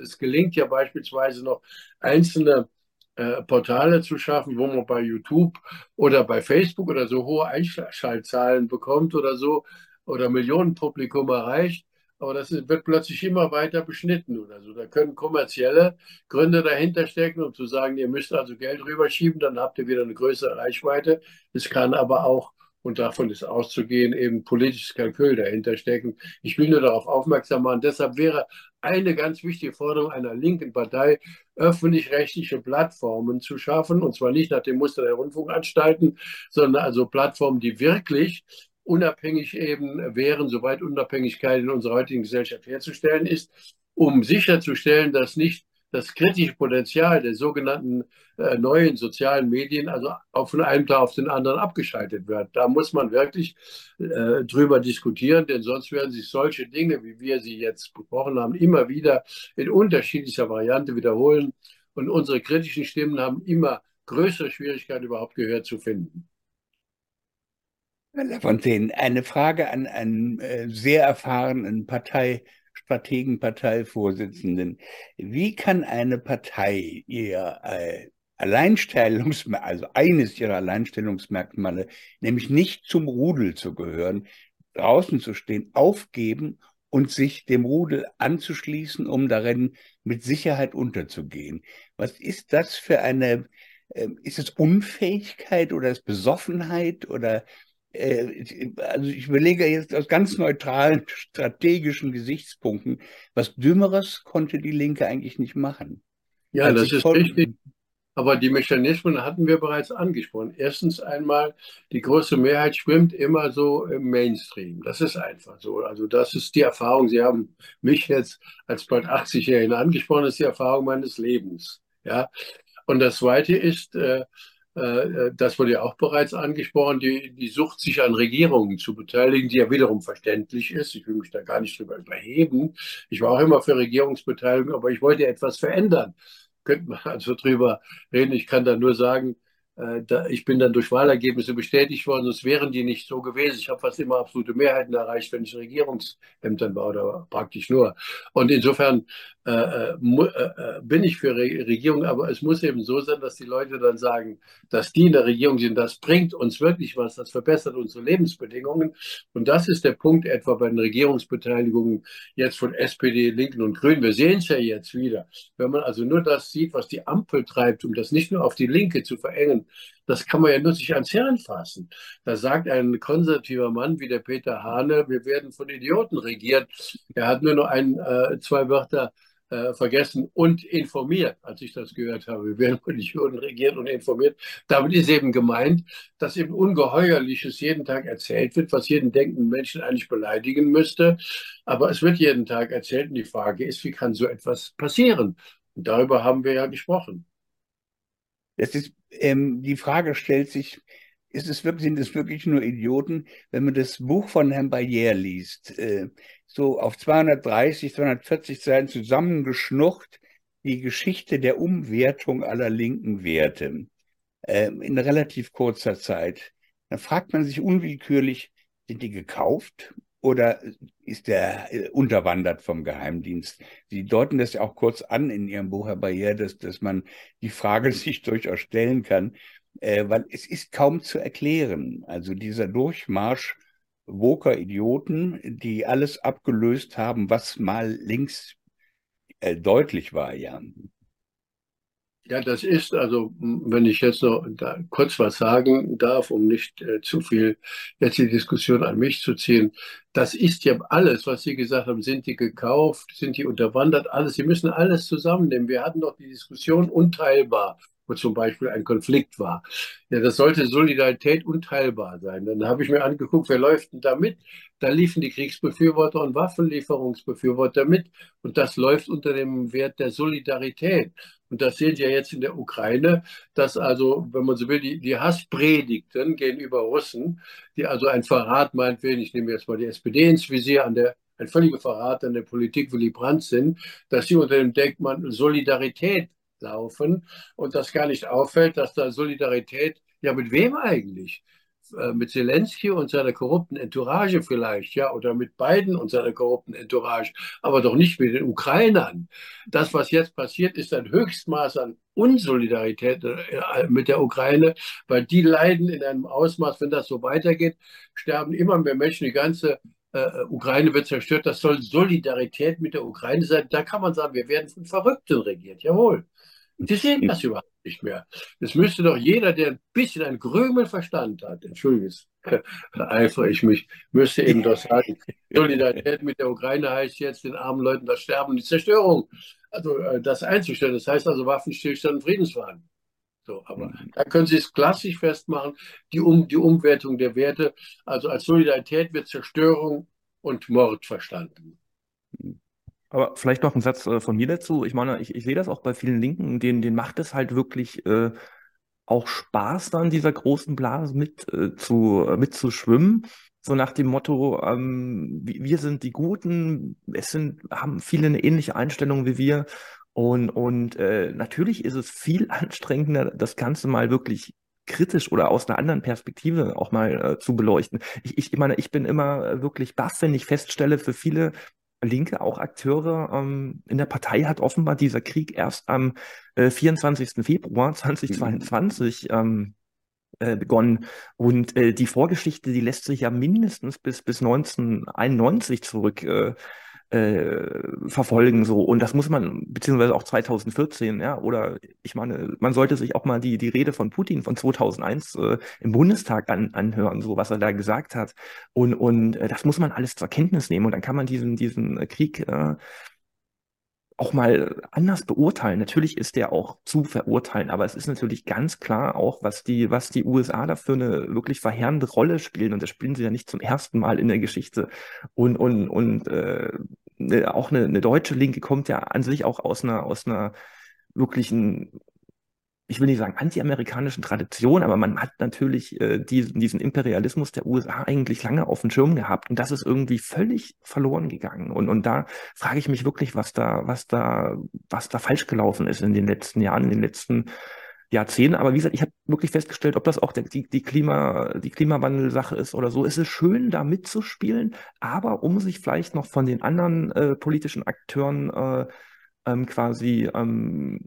Es gelingt ja beispielsweise noch einzelne äh, Portale zu schaffen, wo man bei YouTube oder bei Facebook oder so hohe Einschaltzahlen bekommt oder so oder Millionenpublikum erreicht aber das wird plötzlich immer weiter beschnitten oder so. Da können kommerzielle Gründe dahinter stecken, um zu sagen, ihr müsst also Geld rüberschieben, dann habt ihr wieder eine größere Reichweite. Es kann aber auch, und davon ist auszugehen, eben politisches Kalkül dahinter stecken. Ich will nur darauf aufmerksam machen. Deshalb wäre eine ganz wichtige Forderung einer linken Partei, öffentlich-rechtliche Plattformen zu schaffen, und zwar nicht nach dem Muster der Rundfunkanstalten, sondern also Plattformen, die wirklich unabhängig eben wären, soweit Unabhängigkeit in unserer heutigen Gesellschaft herzustellen ist, um sicherzustellen, dass nicht das kritische Potenzial der sogenannten äh, neuen sozialen Medien also auch von einem Tag auf den anderen abgeschaltet wird. Da muss man wirklich äh, drüber diskutieren, denn sonst werden sich solche Dinge, wie wir sie jetzt besprochen haben, immer wieder in unterschiedlicher Variante wiederholen. Und unsere kritischen Stimmen haben immer größere Schwierigkeiten überhaupt Gehör zu finden. Lafontaine, eine Frage an einen äh, sehr erfahrenen Parteistrategen, Parteivorsitzenden. Wie kann eine Partei ihr äh, Alleinstellungsmerkmal, also eines ihrer Alleinstellungsmerkmale, nämlich nicht zum Rudel zu gehören, draußen zu stehen, aufgeben und sich dem Rudel anzuschließen, um darin mit Sicherheit unterzugehen? Was ist das für eine, äh, ist es Unfähigkeit oder ist Besoffenheit oder also ich überlege jetzt aus ganz neutralen strategischen Gesichtspunkten, was Dümmeres konnte die Linke eigentlich nicht machen. Ja, das ist richtig. Aber die Mechanismen hatten wir bereits angesprochen. Erstens einmal, die große Mehrheit schwimmt immer so im Mainstream. Das ist einfach so. Also das ist die Erfahrung. Sie haben mich jetzt als bald 80-Jährigen angesprochen. Das ist die Erfahrung meines Lebens. Ja. Und das Zweite ist, äh, äh, das wurde ja auch bereits angesprochen, die, die Sucht, sich an Regierungen zu beteiligen, die ja wiederum verständlich ist. Ich will mich da gar nicht drüber überheben. Ich war auch immer für Regierungsbeteiligung, aber ich wollte etwas verändern könnte man also drüber reden. Ich kann da nur sagen, äh, ich bin dann durch Wahlergebnisse bestätigt worden, sonst wären die nicht so gewesen. Ich habe fast immer absolute Mehrheiten erreicht, wenn ich in Regierungsämtern war oder praktisch nur. Und insofern äh, äh, äh, bin ich für Re Regierung, aber es muss eben so sein, dass die Leute dann sagen, dass die in der Regierung sind, das bringt uns wirklich was, das verbessert unsere Lebensbedingungen. Und das ist der Punkt etwa bei den Regierungsbeteiligungen jetzt von SPD, Linken und Grünen. Wir sehen es ja jetzt wieder. Wenn man also nur das sieht, was die Ampel treibt, um das nicht nur auf die Linke zu verengen, das kann man ja nur sich ans Herren fassen. Da sagt ein konservativer Mann wie der Peter Hane, wir werden von Idioten regiert. Er hat nur noch ein, äh, zwei Wörter äh, vergessen und informiert, als ich das gehört habe. Wir werden von Idioten regiert und informiert. Damit ist eben gemeint, dass eben Ungeheuerliches jeden Tag erzählt wird, was jeden denkenden Menschen eigentlich beleidigen müsste. Aber es wird jeden Tag erzählt und die Frage ist, wie kann so etwas passieren? Und darüber haben wir ja gesprochen. Das ist, ähm, die Frage stellt sich, ist es wirklich, sind es wirklich nur Idioten? Wenn man das Buch von Herrn Bayer liest, äh, so auf 230, 240 Seiten zusammengeschnurrt, die Geschichte der Umwertung aller linken Werte äh, in relativ kurzer Zeit, dann fragt man sich unwillkürlich, sind die gekauft oder ist der äh, unterwandert vom Geheimdienst? Sie deuten das ja auch kurz an in Ihrem Buch, Herr Bayer, dass, dass man die Frage sich durchaus stellen kann, äh, weil es ist kaum zu erklären. Also dieser Durchmarsch woker Idioten, die alles abgelöst haben, was mal links äh, deutlich war, ja. Ja, das ist, also wenn ich jetzt noch kurz was sagen darf, um nicht äh, zu viel jetzt die Diskussion an mich zu ziehen, das ist ja alles, was Sie gesagt haben, sind die gekauft, sind die unterwandert, alles. Sie müssen alles zusammennehmen. Wir hatten doch die Diskussion unteilbar wo zum Beispiel ein Konflikt war. Ja, das sollte Solidarität unteilbar sein. Dann habe ich mir angeguckt, wer läuft denn da mit? Da liefen die Kriegsbefürworter und Waffenlieferungsbefürworter mit. Und das läuft unter dem Wert der Solidarität. Und das sehen Sie ja jetzt in der Ukraine, dass also, wenn man so will, die, die Hasspredigten gegenüber Russen, die also ein Verrat meinetwegen, ich nehme jetzt mal die SPD ins Visier, an der ein völliger Verrat an der Politik Willy Brandt sind, dass sie unter dem Denkmantel Solidarität laufen und das gar nicht auffällt, dass da Solidarität, ja mit wem eigentlich? Äh, mit Zelensky und seiner korrupten Entourage vielleicht, ja, oder mit Biden und seiner korrupten Entourage, aber doch nicht mit den Ukrainern. Das, was jetzt passiert, ist ein Höchstmaß an Unsolidarität äh, mit der Ukraine, weil die leiden in einem Ausmaß, wenn das so weitergeht, sterben immer mehr Menschen, die ganze äh, Ukraine wird zerstört, das soll Solidarität mit der Ukraine sein. Da kann man sagen, wir werden von Verrückten regiert, jawohl. Die sehen das überhaupt nicht mehr. Es müsste doch jeder, der ein bisschen ein Krümel Verstand hat, entschuldige, eifere ich mich, müsste eben das sagen. Solidarität mit der Ukraine heißt jetzt den armen Leuten das Sterben, die Zerstörung. Also äh, das einzustellen. Das heißt also Waffenstillstand und Friedensverhandlungen. So, aber mhm. da können Sie es klassisch festmachen, die, um, die Umwertung der Werte. Also als Solidarität wird Zerstörung und Mord verstanden. Aber vielleicht noch ein Satz äh, von mir dazu. Ich meine, ich, ich sehe das auch bei vielen Linken, denen, denen macht es halt wirklich äh, auch Spaß, dann dieser großen Blase mit, äh, zu, äh, mitzuschwimmen. So nach dem Motto, ähm, wir sind die Guten, es sind, haben viele eine ähnliche Einstellung wie wir. Und, und äh, natürlich ist es viel anstrengender, das Ganze mal wirklich kritisch oder aus einer anderen Perspektive auch mal äh, zu beleuchten. Ich, ich, ich meine, ich bin immer wirklich baff, wenn ich feststelle, für viele Linke, auch Akteure ähm, in der Partei hat offenbar dieser Krieg erst am äh, 24. Februar 2022 ähm, äh, begonnen. Und äh, die Vorgeschichte, die lässt sich ja mindestens bis, bis 1991 zurück äh, verfolgen so und das muss man beziehungsweise auch 2014 ja oder ich meine man sollte sich auch mal die die Rede von Putin von 2001 äh, im Bundestag an, anhören so was er da gesagt hat und und äh, das muss man alles zur Kenntnis nehmen und dann kann man diesen diesen Krieg äh, auch mal anders beurteilen. Natürlich ist der auch zu verurteilen, aber es ist natürlich ganz klar auch, was die, was die USA da für eine wirklich verheerende Rolle spielen. Und das spielen sie ja nicht zum ersten Mal in der Geschichte. Und, und, und äh, ne, auch eine, eine deutsche Linke kommt ja an sich auch aus einer, aus einer wirklichen ich will nicht sagen anti-amerikanischen Tradition, aber man hat natürlich äh, diesen, diesen Imperialismus der USA eigentlich lange auf dem Schirm gehabt und das ist irgendwie völlig verloren gegangen. Und, und da frage ich mich wirklich, was da, was da, was da falsch gelaufen ist in den letzten Jahren, in den letzten Jahrzehnten. Aber wie gesagt, ich habe wirklich festgestellt, ob das auch der, die, die, Klima, die Klimawandel-Sache ist oder so. Es ist schön, da mitzuspielen, aber um sich vielleicht noch von den anderen äh, politischen Akteuren äh, ähm, quasi ähm,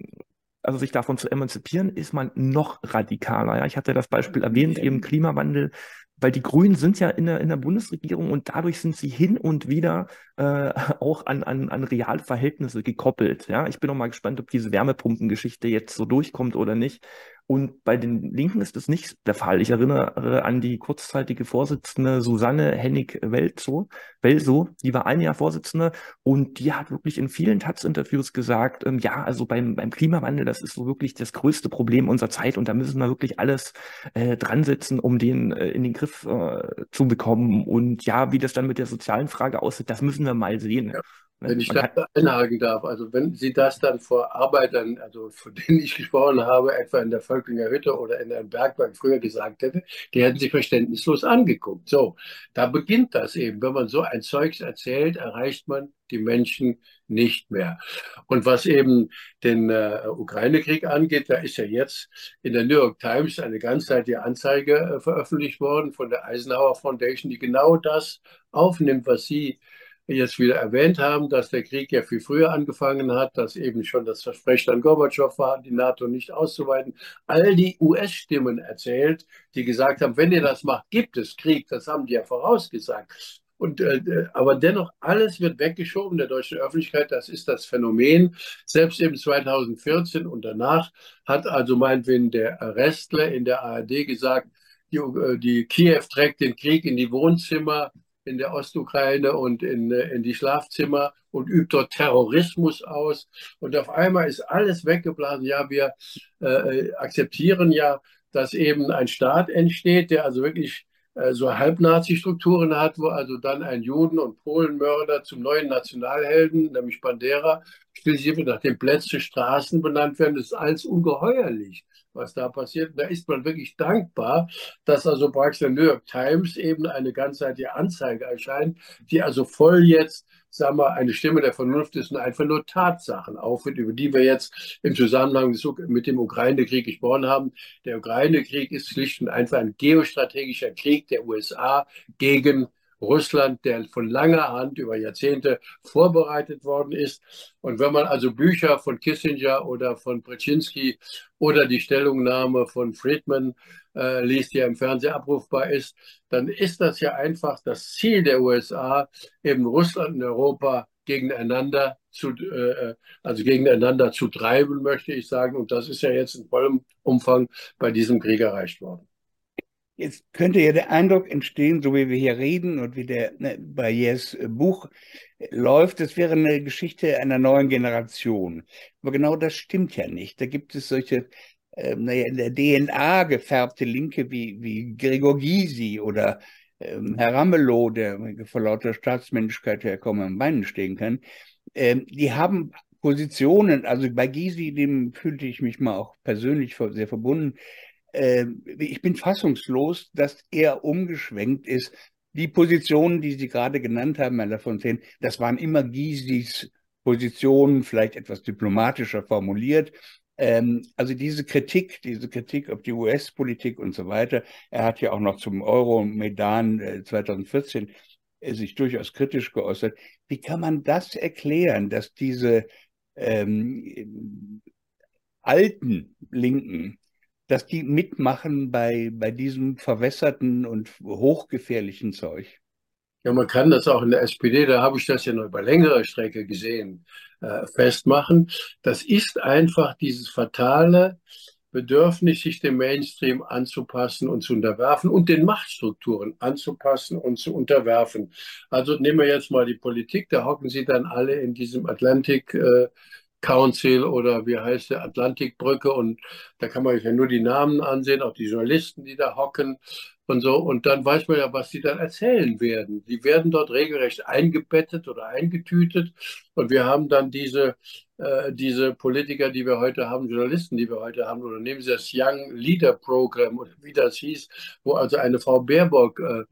also sich davon zu emanzipieren, ist man noch radikaler. Ja, ich hatte das Beispiel erwähnt, eben Klimawandel, weil die Grünen sind ja in der, in der Bundesregierung und dadurch sind sie hin und wieder äh, auch an, an, an Realverhältnisse gekoppelt. Ja, ich bin noch mal gespannt, ob diese Wärmepumpengeschichte jetzt so durchkommt oder nicht. Und bei den Linken ist das nicht der Fall. Ich erinnere an die kurzzeitige Vorsitzende Susanne Hennig-Welso, Welso, die war ein Jahr Vorsitzende und die hat wirklich in vielen Taz-Interviews gesagt, ähm, ja, also beim, beim Klimawandel, das ist so wirklich das größte Problem unserer Zeit und da müssen wir wirklich alles äh, dran setzen, um den äh, in den Griff äh, zu bekommen. Und ja, wie das dann mit der sozialen Frage aussieht, das müssen wir mal sehen. Ja. Ne? Wenn ich da einhaken darf, also wenn Sie das dann vor Arbeitern, also von denen ich gesprochen habe, etwa in der Völklinger Hütte oder in einem Bergwerk früher gesagt hätte, die hätten sich verständnislos angeguckt. So, da beginnt das eben. Wenn man so ein Zeugs erzählt, erreicht man die Menschen nicht mehr. Und was eben den äh, Ukraine-Krieg angeht, da ist ja jetzt in der New York Times eine ganzseitige Anzeige äh, veröffentlicht worden von der Eisenhower Foundation, die genau das aufnimmt, was Sie jetzt wieder erwähnt haben, dass der Krieg ja viel früher angefangen hat, dass eben schon das Versprechen an Gorbatschow war, die NATO nicht auszuweiten. All die US-Stimmen erzählt, die gesagt haben, wenn ihr das macht, gibt es Krieg. Das haben die ja vorausgesagt. Und, äh, aber dennoch, alles wird weggeschoben der deutschen Öffentlichkeit. Das ist das Phänomen. Selbst eben 2014 und danach hat also meinetwegen der Restler in der ARD gesagt, die, äh, die Kiew trägt den Krieg in die Wohnzimmer in der Ostukraine und in, in die Schlafzimmer und übt dort Terrorismus aus. Und auf einmal ist alles weggeblasen. Ja, wir äh, akzeptieren ja, dass eben ein Staat entsteht, der also wirklich äh, so Halbnazi-Strukturen hat, wo also dann ein Juden- und Polenmörder zum neuen Nationalhelden, nämlich Bandera, stilisiert wird, nachdem Plätze, Straßen benannt werden. Das ist alles ungeheuerlich was da passiert. Da ist man wirklich dankbar, dass also praktisch der New York Times eben eine ganzheitliche Anzeige erscheint, die also voll jetzt, sagen wir, eine Stimme der Vernunft ist und einfach nur Tatsachen aufführt, über die wir jetzt im Zusammenhang mit dem Ukraine-Krieg gesprochen haben. Der Ukraine-Krieg ist schlicht und einfach ein geostrategischer Krieg der USA gegen Russland, der von langer Hand über Jahrzehnte vorbereitet worden ist. Und wenn man also Bücher von Kissinger oder von Brzezinski oder die Stellungnahme von Friedman äh, liest, die ja im Fernsehen abrufbar ist, dann ist das ja einfach das Ziel der USA, eben Russland und Europa gegeneinander zu, äh, also gegeneinander zu treiben, möchte ich sagen. Und das ist ja jetzt in vollem Umfang bei diesem Krieg erreicht worden. Jetzt könnte ja der Eindruck entstehen, so wie wir hier reden und wie der ne, Barriers äh, Buch äh, läuft, es wäre eine Geschichte einer neuen Generation. Aber genau das stimmt ja nicht. Da gibt es solche, äh, naja, in der DNA gefärbte Linke wie, wie Gregor Gysi oder ähm, Herr Ramelow, der vor lauter Staatsmännlichkeit ja kaum am Beinen stehen kann. Ähm, die haben Positionen, also bei Gysi, dem fühlte ich mich mal auch persönlich sehr verbunden, ich bin fassungslos, dass er umgeschwenkt ist. Die Positionen, die Sie gerade genannt haben, Herr Lafontaine, das waren immer Gysis Positionen, vielleicht etwas diplomatischer formuliert. Ähm, also diese Kritik, diese Kritik auf die US-Politik und so weiter, er hat ja auch noch zum Euro-Medan äh, 2014 äh, sich durchaus kritisch geäußert. Wie kann man das erklären, dass diese ähm, alten Linken dass die mitmachen bei, bei diesem verwässerten und hochgefährlichen Zeug. Ja, man kann das auch in der SPD, da habe ich das ja noch über längere Strecke gesehen, äh, festmachen. Das ist einfach dieses fatale, bedürfnis, sich dem Mainstream anzupassen und zu unterwerfen und den Machtstrukturen anzupassen und zu unterwerfen. Also nehmen wir jetzt mal die Politik, da hocken sie dann alle in diesem Atlantic äh, Council oder wie heißt der Atlantikbrücke und da kann man sich ja nur die Namen ansehen, auch die Journalisten, die da hocken und so. Und dann weiß man ja, was die dann erzählen werden. Die werden dort regelrecht eingebettet oder eingetütet. Und wir haben dann diese, äh, diese Politiker, die wir heute haben, Journalisten, die wir heute haben, oder nehmen Sie das Young Leader Program oder wie das hieß, wo also eine Frau Baerbock äh,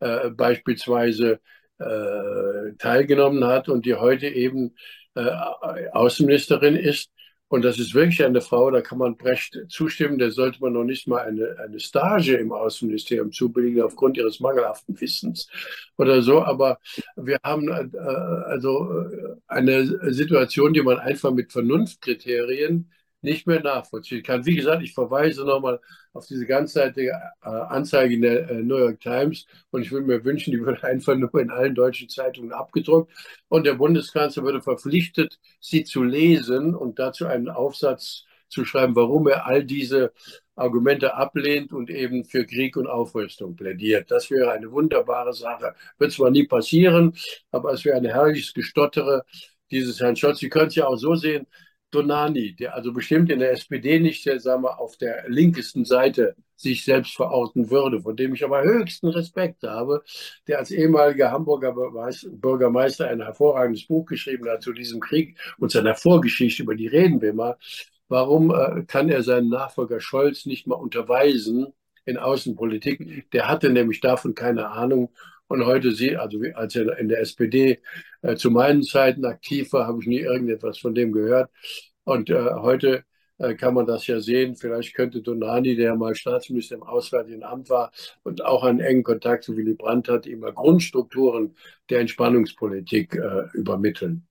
äh, beispielsweise äh, teilgenommen hat und die heute eben äh, Außenministerin ist. Und das ist wirklich eine Frau, da kann man Brecht zustimmen, der sollte man noch nicht mal eine, eine Stage im Außenministerium zubilligen aufgrund ihres mangelhaften Wissens oder so. Aber wir haben äh, also äh, eine Situation, die man einfach mit Vernunftkriterien nicht mehr nachvollziehen kann. Wie gesagt, ich verweise nochmal auf diese ganzseitige äh, Anzeige in der äh, New York Times und ich würde mir wünschen, die würde einfach nur in allen deutschen Zeitungen abgedruckt und der Bundeskanzler würde verpflichtet, sie zu lesen und dazu einen Aufsatz zu schreiben, warum er all diese Argumente ablehnt und eben für Krieg und Aufrüstung plädiert. Das wäre eine wunderbare Sache. Wird zwar nie passieren, aber es wäre ein herrliches Gestottere dieses Herrn Scholz. Sie können es ja auch so sehen, Donani, der also bestimmt in der SPD nicht, sagen wir, auf der linkesten Seite sich selbst verorten würde, von dem ich aber höchsten Respekt habe, der als ehemaliger Hamburger Bürgermeister ein hervorragendes Buch geschrieben hat zu diesem Krieg und seiner Vorgeschichte, über die reden wir mal. Warum äh, kann er seinen Nachfolger Scholz nicht mal unterweisen in Außenpolitik? Der hatte nämlich davon keine Ahnung und heute sie, also als er in der SPD äh, zu meinen Zeiten aktiv war, habe ich nie irgendetwas von dem gehört. Und äh, heute äh, kann man das ja sehen. Vielleicht könnte Donani, der mal Staatsminister im Auswärtigen Amt war und auch einen engen Kontakt zu Willy Brandt hat, immer Grundstrukturen der Entspannungspolitik äh, übermitteln.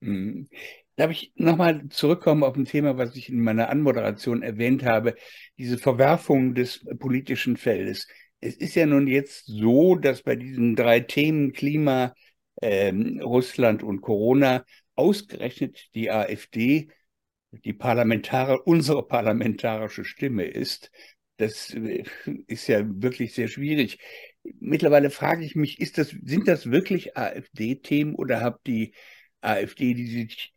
Mhm. Darf ich nochmal zurückkommen auf ein Thema, was ich in meiner Anmoderation erwähnt habe, diese Verwerfung des politischen Feldes es ist ja nun jetzt so, dass bei diesen drei Themen Klima, ähm, Russland und Corona ausgerechnet die AfD die Parlamentare, unsere parlamentarische Stimme ist. Das äh, ist ja wirklich sehr schwierig. Mittlerweile frage ich mich, ist das, sind das wirklich AfD-Themen oder hat die AfD die sich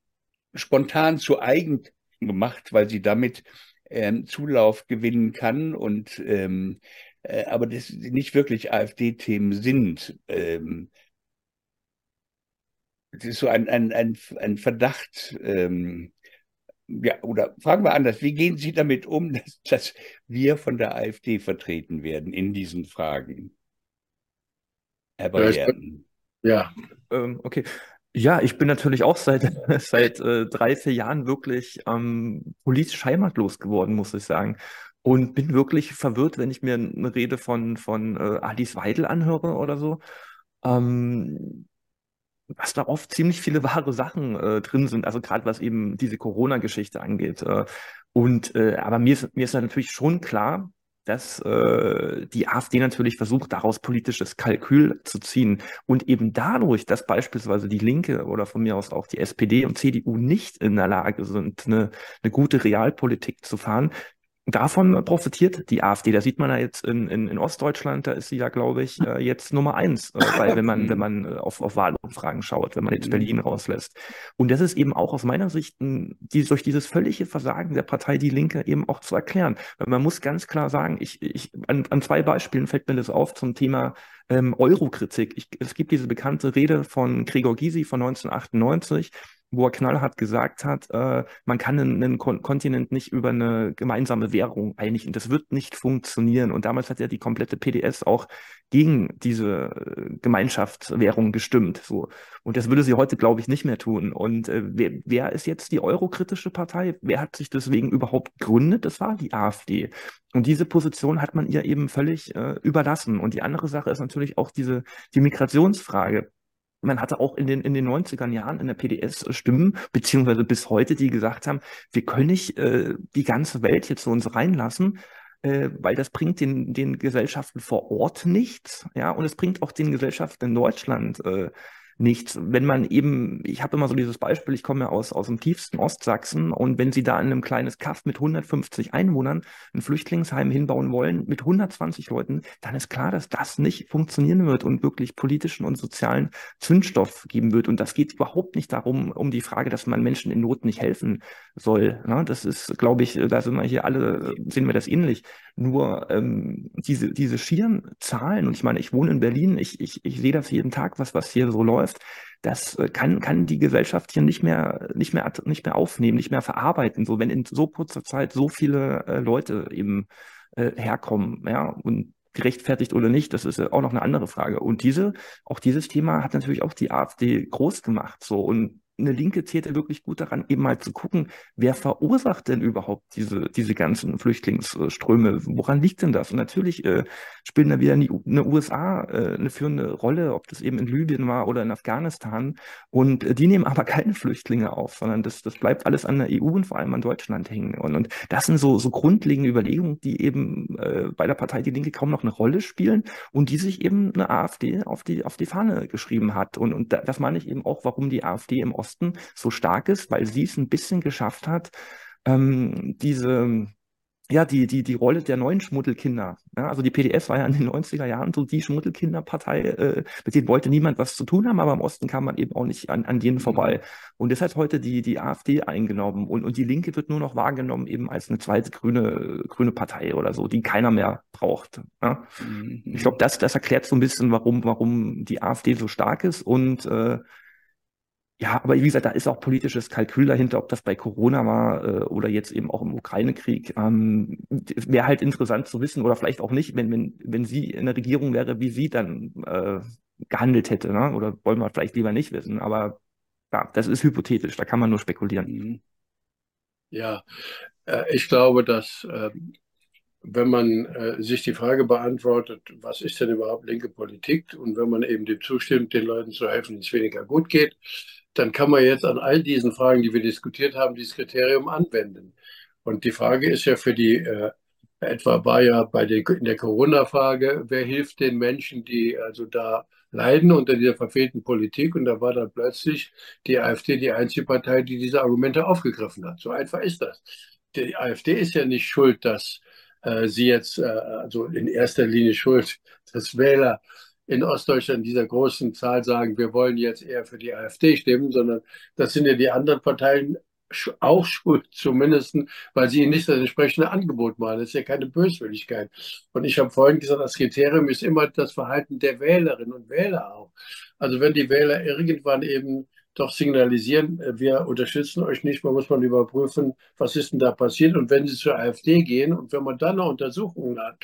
spontan zu eigen gemacht, weil sie damit ähm, Zulauf gewinnen kann und ähm, äh, aber das nicht wirklich AfD-Themen sind. Ähm, das ist so ein, ein, ein, ein Verdacht. Ähm, ja, oder fragen wir anders, wie gehen Sie damit um, dass, dass wir von der AfD vertreten werden in diesen Fragen? Herr Bayern. Ja, ähm, okay. Ja, ich bin natürlich auch seit, seit äh, drei, vier Jahren wirklich ähm, politisch heimatlos geworden, muss ich sagen. Und bin wirklich verwirrt, wenn ich mir eine Rede von, von äh, Alice Weidel anhöre oder so. Ähm, was da oft ziemlich viele wahre Sachen äh, drin sind, also gerade was eben diese Corona-Geschichte angeht. Äh, und äh, aber mir ist, mir ist natürlich schon klar, dass äh, die AfD natürlich versucht, daraus politisches Kalkül zu ziehen und eben dadurch, dass beispielsweise die Linke oder von mir aus auch die SPD und CDU nicht in der Lage sind, eine, eine gute Realpolitik zu fahren, Davon profitiert die AfD. Da sieht man ja jetzt in, in, in Ostdeutschland, da ist sie ja, glaube ich, äh, jetzt Nummer eins, äh, weil, wenn man, wenn man äh, auf, auf Wahlumfragen schaut, wenn man jetzt Berlin rauslässt. Und das ist eben auch aus meiner Sicht ein, die, durch dieses völlige Versagen der Partei Die Linke eben auch zu erklären. Weil man muss ganz klar sagen, ich, ich, an, an zwei Beispielen fällt mir das auf zum Thema ähm, Eurokritik. Es gibt diese bekannte Rede von Gregor Gysi von 1998, wo er knallhart gesagt hat, äh, man kann einen, einen Kon Kontinent nicht über eine gemeinsame Währung einigen. Das wird nicht funktionieren. Und damals hat ja die komplette PDS auch gegen diese äh, Gemeinschaftswährung gestimmt. So. Und das würde sie heute, glaube ich, nicht mehr tun. Und äh, wer, wer ist jetzt die eurokritische Partei? Wer hat sich deswegen überhaupt gegründet? Das war die AfD. Und diese Position hat man ihr eben völlig äh, überlassen. Und die andere Sache ist natürlich auch diese, die Migrationsfrage man hatte auch in den, in den 90er Jahren in der PDS Stimmen, beziehungsweise bis heute, die gesagt haben, wir können nicht äh, die ganze Welt jetzt zu uns reinlassen, äh, weil das bringt den, den Gesellschaften vor Ort nichts, ja, und es bringt auch den Gesellschaften in Deutschland äh, nichts. Wenn man eben, ich habe immer so dieses Beispiel, ich komme ja aus, aus dem tiefsten Ostsachsen und wenn Sie da in einem kleines Kaff mit 150 Einwohnern ein Flüchtlingsheim hinbauen wollen mit 120 Leuten, dann ist klar, dass das nicht funktionieren wird und wirklich politischen und sozialen Zündstoff geben wird. Und das geht überhaupt nicht darum, um die Frage, dass man Menschen in Not nicht helfen soll. Ne? Das ist, glaube ich, da sind wir hier alle, sehen wir das ähnlich. Nur ähm, diese, diese schieren Zahlen, und ich meine, ich wohne in Berlin, ich, ich, ich sehe das jeden Tag, was, was hier so läuft, das äh, kann, kann die Gesellschaft hier nicht mehr, nicht mehr, nicht mehr aufnehmen, nicht mehr verarbeiten. So, wenn in so kurzer Zeit so viele äh, Leute eben äh, herkommen, ja, und gerechtfertigt oder nicht, das ist auch noch eine andere Frage. Und diese, auch dieses Thema hat natürlich auch die AfD groß gemacht. So, und eine Linke zählte wirklich gut daran, eben mal zu gucken, wer verursacht denn überhaupt diese, diese ganzen Flüchtlingsströme? Woran liegt denn das? Und natürlich äh, spielen da wieder die, eine USA äh, eine führende Rolle, ob das eben in Libyen war oder in Afghanistan. Und äh, die nehmen aber keine Flüchtlinge auf, sondern das, das bleibt alles an der EU und vor allem an Deutschland hängen. Und, und das sind so, so grundlegende Überlegungen, die eben äh, bei der Partei Die Linke kaum noch eine Rolle spielen und die sich eben eine AfD auf die, auf die Fahne geschrieben hat. Und, und das meine ich eben auch, warum die AfD im Osten so stark ist, weil sie es ein bisschen geschafft hat, ähm, diese, ja, die, die, die Rolle der neuen Schmuddelkinder. Ja, also die PDS war ja in den 90er Jahren so die Schmuddelkinderpartei, äh, mit denen wollte niemand was zu tun haben, aber im Osten kam man eben auch nicht an, an denen vorbei. Und das hat heute die, die AfD eingenommen und, und die Linke wird nur noch wahrgenommen eben als eine zweite grüne, grüne Partei oder so, die keiner mehr braucht. Ja? Mhm. Ich glaube, das, das erklärt so ein bisschen, warum, warum die AfD so stark ist und äh, ja, aber wie gesagt, da ist auch politisches Kalkül dahinter, ob das bei Corona war äh, oder jetzt eben auch im Ukraine-Krieg. Ähm, wäre halt interessant zu wissen oder vielleicht auch nicht, wenn, wenn, wenn sie in der Regierung wäre, wie sie dann äh, gehandelt hätte. Ne? Oder wollen wir vielleicht lieber nicht wissen. Aber ja, das ist hypothetisch, da kann man nur spekulieren. Mhm. Ja, äh, ich glaube, dass äh, wenn man äh, sich die Frage beantwortet, was ist denn überhaupt linke Politik und wenn man eben dem zustimmt, den Leuten zu helfen, denen es weniger gut geht, dann kann man jetzt an all diesen Fragen, die wir diskutiert haben, dieses Kriterium anwenden. Und die Frage ist ja für die, äh, etwa war ja bei der, in der Corona-Frage, wer hilft den Menschen, die also da leiden unter dieser verfehlten Politik? Und da war dann plötzlich die AfD die einzige Partei, die diese Argumente aufgegriffen hat. So einfach ist das. Die AfD ist ja nicht schuld, dass äh, sie jetzt, äh, also in erster Linie schuld, dass Wähler in Ostdeutschland dieser großen Zahl sagen, wir wollen jetzt eher für die AfD stimmen, sondern das sind ja die anderen Parteien auch schuld, zumindest, weil sie ihnen nicht das entsprechende Angebot machen. Das ist ja keine Böswilligkeit. Und ich habe vorhin gesagt, das Kriterium ist immer das Verhalten der Wählerinnen und Wähler auch. Also wenn die Wähler irgendwann eben doch signalisieren, äh, wir unterstützen euch nicht, man muss mal überprüfen, was ist denn da passiert. Und wenn sie zur AfD gehen und wenn man dann noch Untersuchungen hat,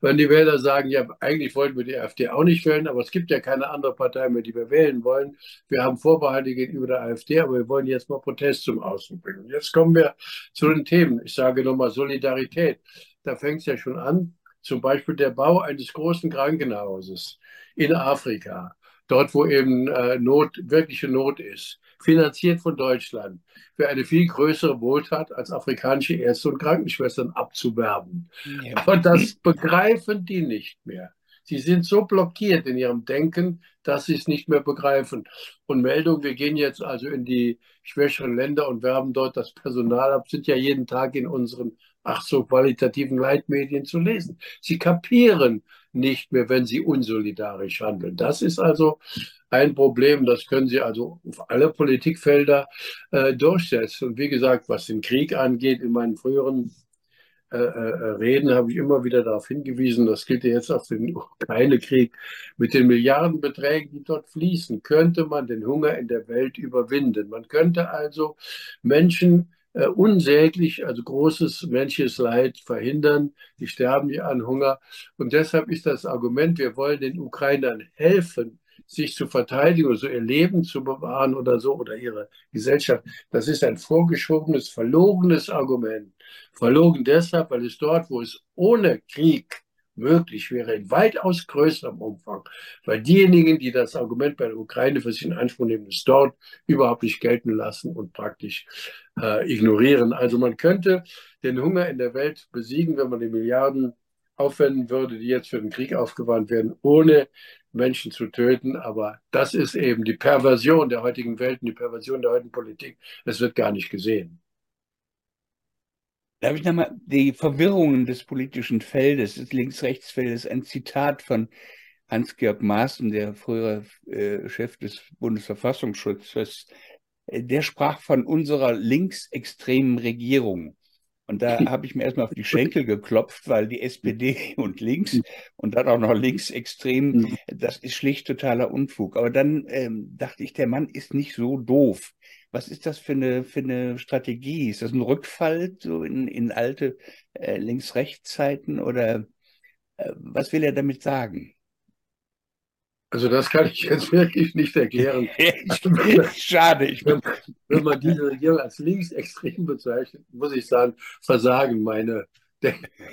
wenn die Wähler sagen, ja, eigentlich wollten wir die AfD auch nicht wählen, aber es gibt ja keine andere Partei mehr, die wir wählen wollen. Wir haben Vorbehalte gegenüber der AfD, aber wir wollen jetzt mal Protest zum Ausdruck bringen. Jetzt kommen wir zu den Themen. Ich sage nochmal Solidarität. Da fängt es ja schon an. Zum Beispiel der Bau eines großen Krankenhauses in Afrika dort wo eben äh, Not, wirkliche Not ist, finanziert von Deutschland, für eine viel größere Wohltat als afrikanische Ärzte und Krankenschwestern abzuwerben. Ja. Aber das begreifen die nicht mehr. Sie sind so blockiert in ihrem Denken, dass sie es nicht mehr begreifen. Und Meldungen, wir gehen jetzt also in die schwächeren Länder und werben dort das Personal ab, sind ja jeden Tag in unseren ach so qualitativen Leitmedien zu lesen. Sie kapieren nicht mehr, wenn sie unsolidarisch handeln. Das ist also ein Problem, das können Sie also auf alle Politikfelder äh, durchsetzen. Und wie gesagt, was den Krieg angeht, in meinen früheren äh, äh, Reden habe ich immer wieder darauf hingewiesen, das gilt ja jetzt auf den Ukraine-Krieg, mit den Milliardenbeträgen, die dort fließen, könnte man den Hunger in der Welt überwinden. Man könnte also Menschen äh, unsäglich, also großes menschliches Leid verhindern. Die sterben ja an Hunger. Und deshalb ist das Argument, wir wollen den Ukrainern helfen, sich zu verteidigen oder so ihr Leben zu bewahren oder so oder ihre Gesellschaft, das ist ein vorgeschobenes, verlogenes Argument. Verlogen deshalb, weil es dort, wo es ohne Krieg möglich wäre, in weitaus größerem Umfang, weil diejenigen, die das Argument bei der Ukraine für sich in Anspruch nehmen, es dort überhaupt nicht gelten lassen und praktisch äh, ignorieren. Also man könnte den Hunger in der Welt besiegen, wenn man die Milliarden aufwenden würde, die jetzt für den Krieg aufgewandt werden, ohne Menschen zu töten. Aber das ist eben die Perversion der heutigen Welt und die Perversion der heutigen Politik. Es wird gar nicht gesehen. Darf ich nochmal die Verwirrungen des politischen Feldes, des Links-Rechts-Feldes, ein Zitat von Hans-Georg Maaßen, der frühere äh, Chef des Bundesverfassungsschutzes, äh, der sprach von unserer linksextremen Regierung. Und da habe ich mir erstmal auf die Schenkel geklopft, weil die SPD und links und dann auch noch linksextrem, mhm. das ist schlicht totaler Unfug. Aber dann ähm, dachte ich, der Mann ist nicht so doof. Was ist das für eine, für eine Strategie? Ist das ein Rückfall so in, in alte äh, Links-Rechts-Zeiten oder äh, was will er damit sagen? Also das kann ich jetzt wirklich nicht erklären. Schade. Ich wenn, wenn man diese Regierung als linksextrem bezeichnet, muss ich sagen, versagen meine,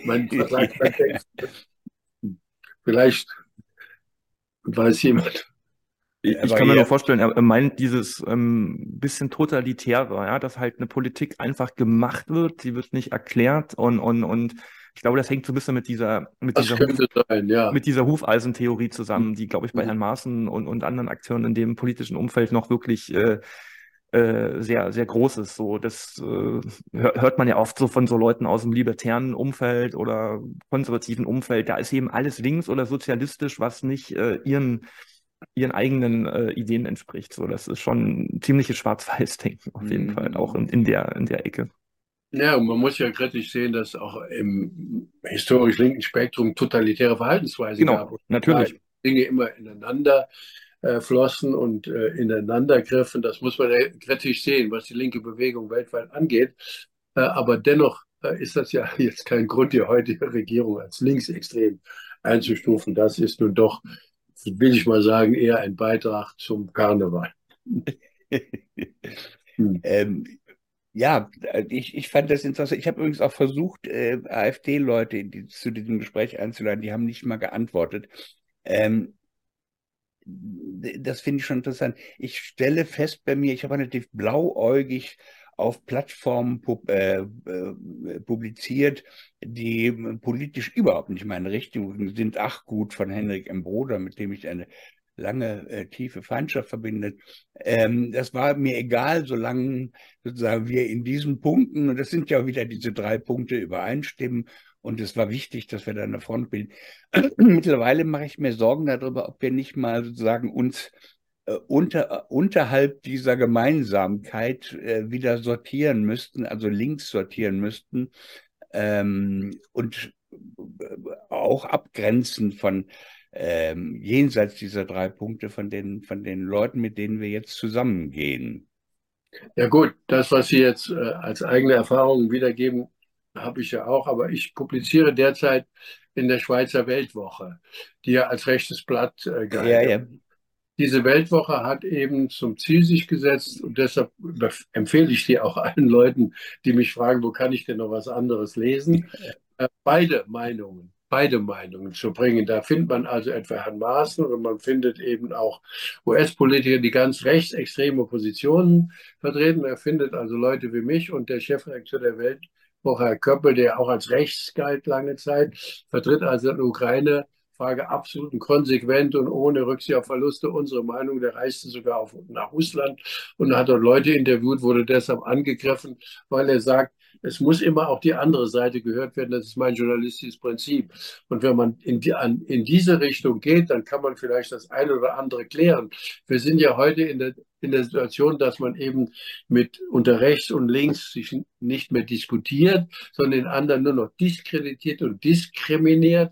mein Versagen. Vielleicht weiß jemand. Ich, ich kann mir nur vorstellen, er, meint dieses ähm, bisschen totalitäre, ja, dass halt eine Politik einfach gemacht wird, sie wird nicht erklärt und, und, und ich glaube, das hängt so ein bisschen mit dieser, mit dieser, Huf, sein, ja. mit dieser Hufeisentheorie zusammen, die, glaube ich, bei mhm. Herrn Maaßen und, und anderen Akteuren in dem politischen Umfeld noch wirklich äh, äh, sehr, sehr groß ist. So, das äh, hört man ja oft so von so Leuten aus dem libertären Umfeld oder konservativen Umfeld. Da ist eben alles links oder sozialistisch, was nicht äh, ihren ihren eigenen äh, Ideen entspricht. So, das ist schon ein ziemliches Schwarz-Weiß-Denken auf jeden mhm. Fall, auch in, in, der, in der Ecke. Ja, und man muss ja kritisch sehen, dass auch im historisch linken Spektrum totalitäre Verhaltensweisen genau, gab. natürlich. Dinge immer ineinander äh, flossen und äh, ineinander griffen. Das muss man ja kritisch sehen, was die linke Bewegung weltweit angeht. Äh, aber dennoch äh, ist das ja jetzt kein Grund, die heutige Regierung als linksextrem einzustufen. Das ist nun doch, will ich mal sagen, eher ein Beitrag zum Karneval. hm. ähm, ja, ich, ich fand das interessant. Ich habe übrigens auch versucht, äh, AfD-Leute die, zu diesem Gespräch einzuladen. Die haben nicht mal geantwortet. Ähm, das finde ich schon interessant. Ich stelle fest bei mir, ich habe relativ blauäugig auf Plattformen pub, äh, äh, publiziert, die politisch überhaupt nicht meine Richtung sind. Ach gut von Henrik M. Broder, mit dem ich eine lange äh, tiefe Feindschaft verbindet. Ähm, das war mir egal, solange sozusagen wir in diesen Punkten, und das sind ja wieder diese drei Punkte, übereinstimmen. Und es war wichtig, dass wir da eine Front bilden. Mittlerweile mache ich mir Sorgen darüber, ob wir nicht mal sozusagen uns unter, unterhalb dieser Gemeinsamkeit äh, wieder sortieren müssten, also links sortieren müssten ähm, und äh, auch abgrenzen von ähm, jenseits dieser drei Punkte von den, von den Leuten, mit denen wir jetzt zusammengehen. Ja gut, das, was Sie jetzt äh, als eigene Erfahrung wiedergeben, habe ich ja auch, aber ich publiziere derzeit in der Schweizer Weltwoche, die ja als rechtes Blatt äh, gehalten ja, ja. Diese Weltwoche hat eben zum Ziel sich gesetzt und deshalb empfehle ich die auch allen Leuten, die mich fragen, wo kann ich denn noch was anderes lesen? Äh, beide Meinungen beide Meinungen zu bringen. Da findet man also etwa Herrn Maaßen und man findet eben auch US-Politiker, die ganz rechtsextreme Positionen vertreten. Er findet also Leute wie mich und der Chefredakteur der Weltwoche, Herr Köppel, der auch als rechts galt lange Zeit, vertritt also in Ukraine Frage absolut und konsequent und ohne Rücksicht auf Verluste unsere Meinung. Der reiste sogar auf, nach Russland und hat dort Leute interviewt, wurde deshalb angegriffen, weil er sagt, es muss immer auch die andere Seite gehört werden. Das ist mein journalistisches Prinzip. Und wenn man in, die, an, in diese Richtung geht, dann kann man vielleicht das eine oder andere klären. Wir sind ja heute in der, in der Situation, dass man eben mit unter rechts und links sich nicht mehr diskutiert, sondern den anderen nur noch diskreditiert und diskriminiert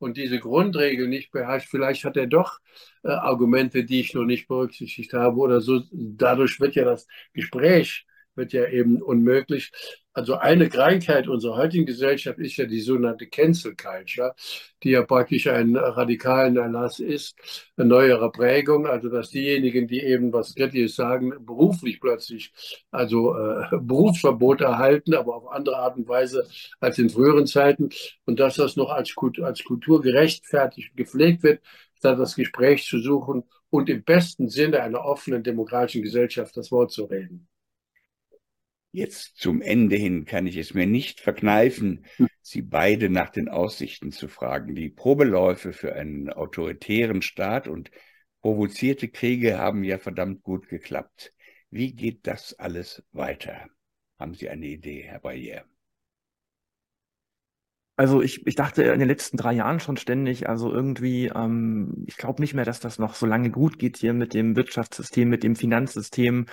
und diese Grundregel nicht beherrscht. Vielleicht hat er doch äh, Argumente, die ich noch nicht berücksichtigt habe oder so. Dadurch wird ja das Gespräch wird ja eben unmöglich. Also eine Krankheit unserer heutigen Gesellschaft ist ja die sogenannte Cancel Culture, die ja praktisch ein radikalen Erlass ist, eine neuere Prägung, also dass diejenigen, die eben was Kritisches sagen, beruflich plötzlich also äh, Berufsverbot erhalten, aber auf andere Art und Weise als in früheren Zeiten und dass das noch als, als Kultur gerechtfertigt gepflegt wird, statt das Gespräch zu suchen und im besten Sinne einer offenen demokratischen Gesellschaft das Wort zu reden. Jetzt zum Ende hin kann ich es mir nicht verkneifen, Sie beide nach den Aussichten zu fragen. Die Probeläufe für einen autoritären Staat und provozierte Kriege haben ja verdammt gut geklappt. Wie geht das alles weiter? Haben Sie eine Idee, Herr Bayer? Also ich, ich dachte in den letzten drei Jahren schon ständig, also irgendwie, ähm, ich glaube nicht mehr, dass das noch so lange gut geht hier mit dem Wirtschaftssystem, mit dem Finanzsystem,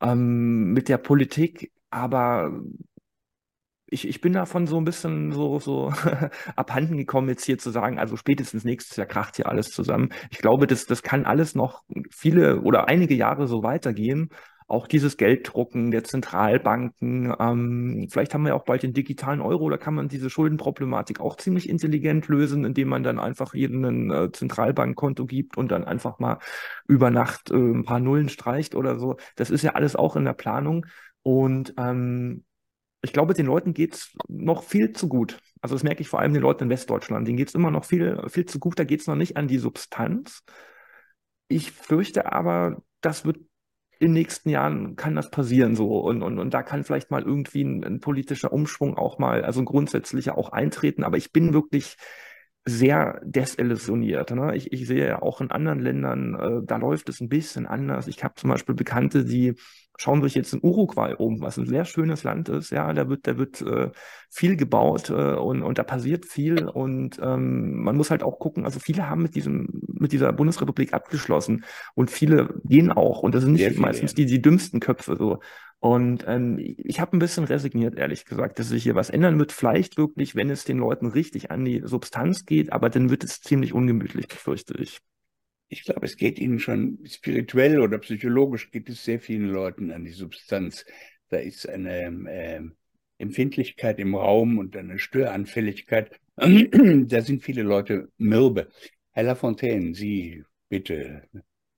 ähm, mit der Politik. Aber ich, ich bin davon so ein bisschen so, so abhanden gekommen, jetzt hier zu sagen, also spätestens nächstes Jahr kracht hier alles zusammen. Ich glaube, das, das kann alles noch viele oder einige Jahre so weitergehen. Auch dieses Gelddrucken der Zentralbanken. Ähm, vielleicht haben wir auch bald den digitalen Euro, da kann man diese Schuldenproblematik auch ziemlich intelligent lösen, indem man dann einfach jedem ein äh, Zentralbankkonto gibt und dann einfach mal über Nacht äh, ein paar Nullen streicht oder so. Das ist ja alles auch in der Planung. Und ähm, ich glaube, den Leuten geht es noch viel zu gut. Also das merke ich vor allem den Leuten in Westdeutschland. Denen geht es immer noch viel, viel zu gut. Da geht es noch nicht an die Substanz. Ich fürchte aber, das wird in den nächsten Jahren kann das passieren so und, und, und da kann vielleicht mal irgendwie ein, ein politischer Umschwung auch mal, also ein grundsätzlicher auch eintreten. Aber ich bin wirklich sehr desillusioniert. Ne? Ich, ich sehe ja auch in anderen Ländern, äh, da läuft es ein bisschen anders. Ich habe zum Beispiel Bekannte, die schauen sich jetzt in Uruguay um, was ein sehr schönes Land ist. Ja, da wird, da wird äh, viel gebaut äh, und, und da passiert viel. Und ähm, man muss halt auch gucken, also viele haben mit diesem, mit dieser Bundesrepublik abgeschlossen und viele gehen auch. Und das sind nicht meistens die, die dümmsten Köpfe so. Und ähm, ich habe ein bisschen resigniert, ehrlich gesagt, dass sich hier was ändern wird. Vielleicht wirklich, wenn es den Leuten richtig an die Substanz geht, aber dann wird es ziemlich ungemütlich, fürchte ich. Ich glaube, es geht Ihnen schon spirituell oder psychologisch geht es sehr vielen Leuten an die Substanz. Da ist eine äh, Empfindlichkeit im Raum und eine Störanfälligkeit. da sind viele Leute mürbe. Herr Lafontaine, Sie bitte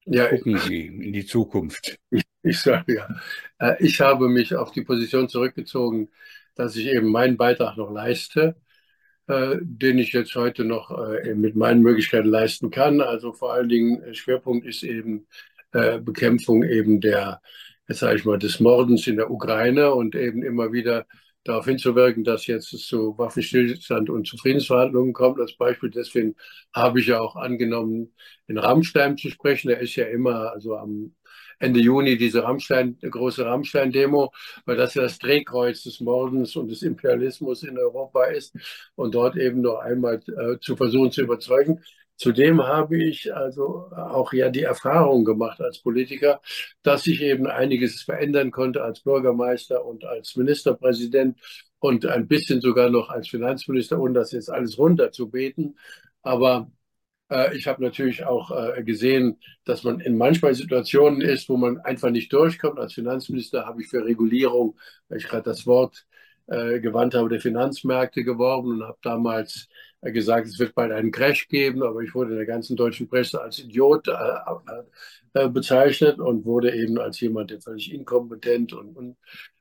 ja, gucken Sie in die Zukunft. Ich, ich sage ja, äh, ich habe mich auf die Position zurückgezogen, dass ich eben meinen Beitrag noch leiste, den ich jetzt heute noch äh, mit meinen Möglichkeiten leisten kann. Also vor allen Dingen Schwerpunkt ist eben Bekämpfung eben der, jetzt sage ich mal, des Mordens in der Ukraine und eben immer wieder darauf hinzuwirken, dass jetzt es zu Waffenstillstand und zu Friedensverhandlungen kommt. Als Beispiel deswegen habe ich ja auch angenommen, in Rammstein zu sprechen. Er ist ja immer, also am Ende Juni diese Rammstein, große Rammstein-Demo, weil das ja das Drehkreuz des Mordens und des Imperialismus in Europa ist und dort eben noch einmal äh, zu versuchen zu überzeugen. Zudem habe ich also auch ja die Erfahrung gemacht als Politiker, dass ich eben einiges verändern konnte als Bürgermeister und als Ministerpräsident und ein bisschen sogar noch als Finanzminister, ohne das jetzt alles runterzubeten. Aber ich habe natürlich auch äh, gesehen, dass man in manchmal Situationen ist, wo man einfach nicht durchkommt. Als Finanzminister habe ich für Regulierung, weil ich gerade das Wort äh, gewandt habe, der Finanzmärkte geworben und habe damals gesagt, es wird bald einen Crash geben, aber ich wurde in der ganzen deutschen Presse als Idiot bezeichnet und wurde eben als jemand, der völlig inkompetent und, und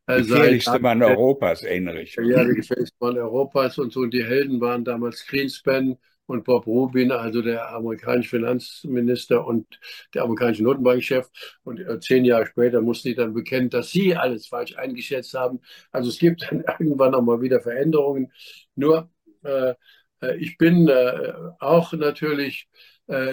äh, gefährlichste Mann Europas, erinnere ich. Ja, der gefährlichste Mann Europas und so. Und die Helden waren damals Greenspan, und Bob Rubin, also der amerikanische Finanzminister und der amerikanische Notenbankchef. Und äh, zehn Jahre später mussten die dann bekennen, dass sie alles falsch eingeschätzt haben. Also es gibt dann irgendwann auch mal wieder Veränderungen. Nur äh, äh ich bin äh, auch natürlich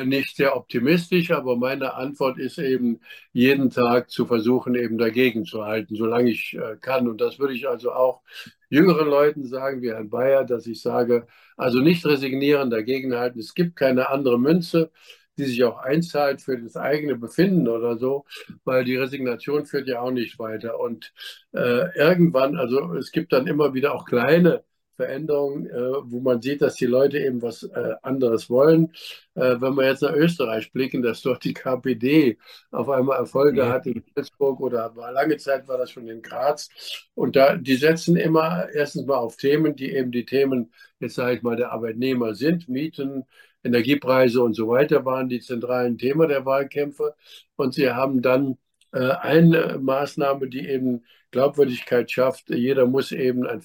nicht sehr optimistisch, aber meine Antwort ist eben, jeden Tag zu versuchen, eben dagegen zu halten, solange ich äh, kann. Und das würde ich also auch jüngeren Leuten sagen, wie Herrn Bayer, dass ich sage, also nicht resignieren, dagegen halten. Es gibt keine andere Münze, die sich auch einzahlt für das eigene Befinden oder so, weil die Resignation führt ja auch nicht weiter. Und äh, irgendwann, also es gibt dann immer wieder auch kleine Veränderungen, äh, wo man sieht, dass die Leute eben was äh, anderes wollen. Äh, wenn wir jetzt nach Österreich blicken, dass dort die KPD auf einmal Erfolge ja. hat in Salzburg oder war lange Zeit war das schon in Graz. Und da, die setzen immer erstens mal auf Themen, die eben die Themen, jetzt sage ich mal, der Arbeitnehmer sind, Mieten, Energiepreise und so weiter waren die zentralen Themen der Wahlkämpfe. Und sie haben dann äh, eine Maßnahme, die eben Glaubwürdigkeit schafft. Jeder muss eben ein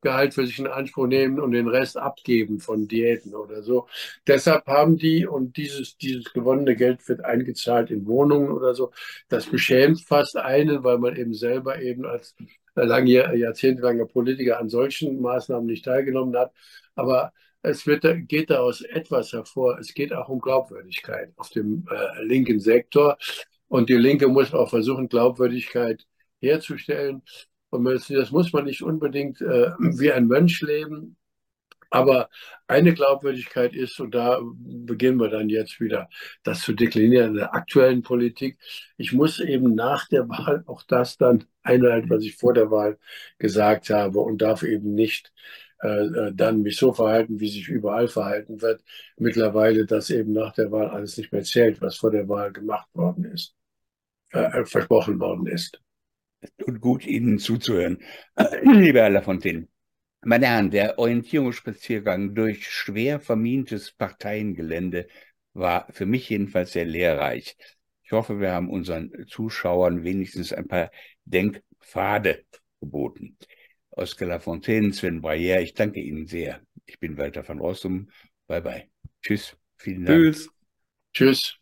Facharbeitergehalt für sich in Anspruch nehmen und den Rest abgeben von Diäten oder so. Deshalb haben die, und dieses, dieses gewonnene Geld wird eingezahlt in Wohnungen oder so, das beschämt fast einen, weil man eben selber eben als lange, jahrzehntelanger Politiker an solchen Maßnahmen nicht teilgenommen hat. Aber es wird, geht daraus etwas hervor. Es geht auch um Glaubwürdigkeit auf dem äh, linken Sektor. Und die Linke muss auch versuchen, Glaubwürdigkeit herzustellen. Und das muss man nicht unbedingt äh, wie ein Mönch leben. Aber eine Glaubwürdigkeit ist, und da beginnen wir dann jetzt wieder, das zu deklinieren in der aktuellen Politik. Ich muss eben nach der Wahl auch das dann einhalten, was ich vor der Wahl gesagt habe und darf eben nicht äh, äh, dann mich so verhalten, wie sich überall verhalten wird. Mittlerweile, dass eben nach der Wahl alles nicht mehr zählt, was vor der Wahl gemacht worden ist, äh, versprochen worden ist. Es tut gut, Ihnen zuzuhören, lieber Herr Lafontaine. Meine Herren, der Orientierungsspaziergang durch schwer vermintes Parteiengelände war für mich jedenfalls sehr lehrreich. Ich hoffe, wir haben unseren Zuschauern wenigstens ein paar Denkpfade geboten. Oskar Lafontaine, Sven Breyer, ich danke Ihnen sehr. Ich bin Walter van Rossum. Bye bye. Tschüss. Vielen Dank. Tschüss. Tschüss.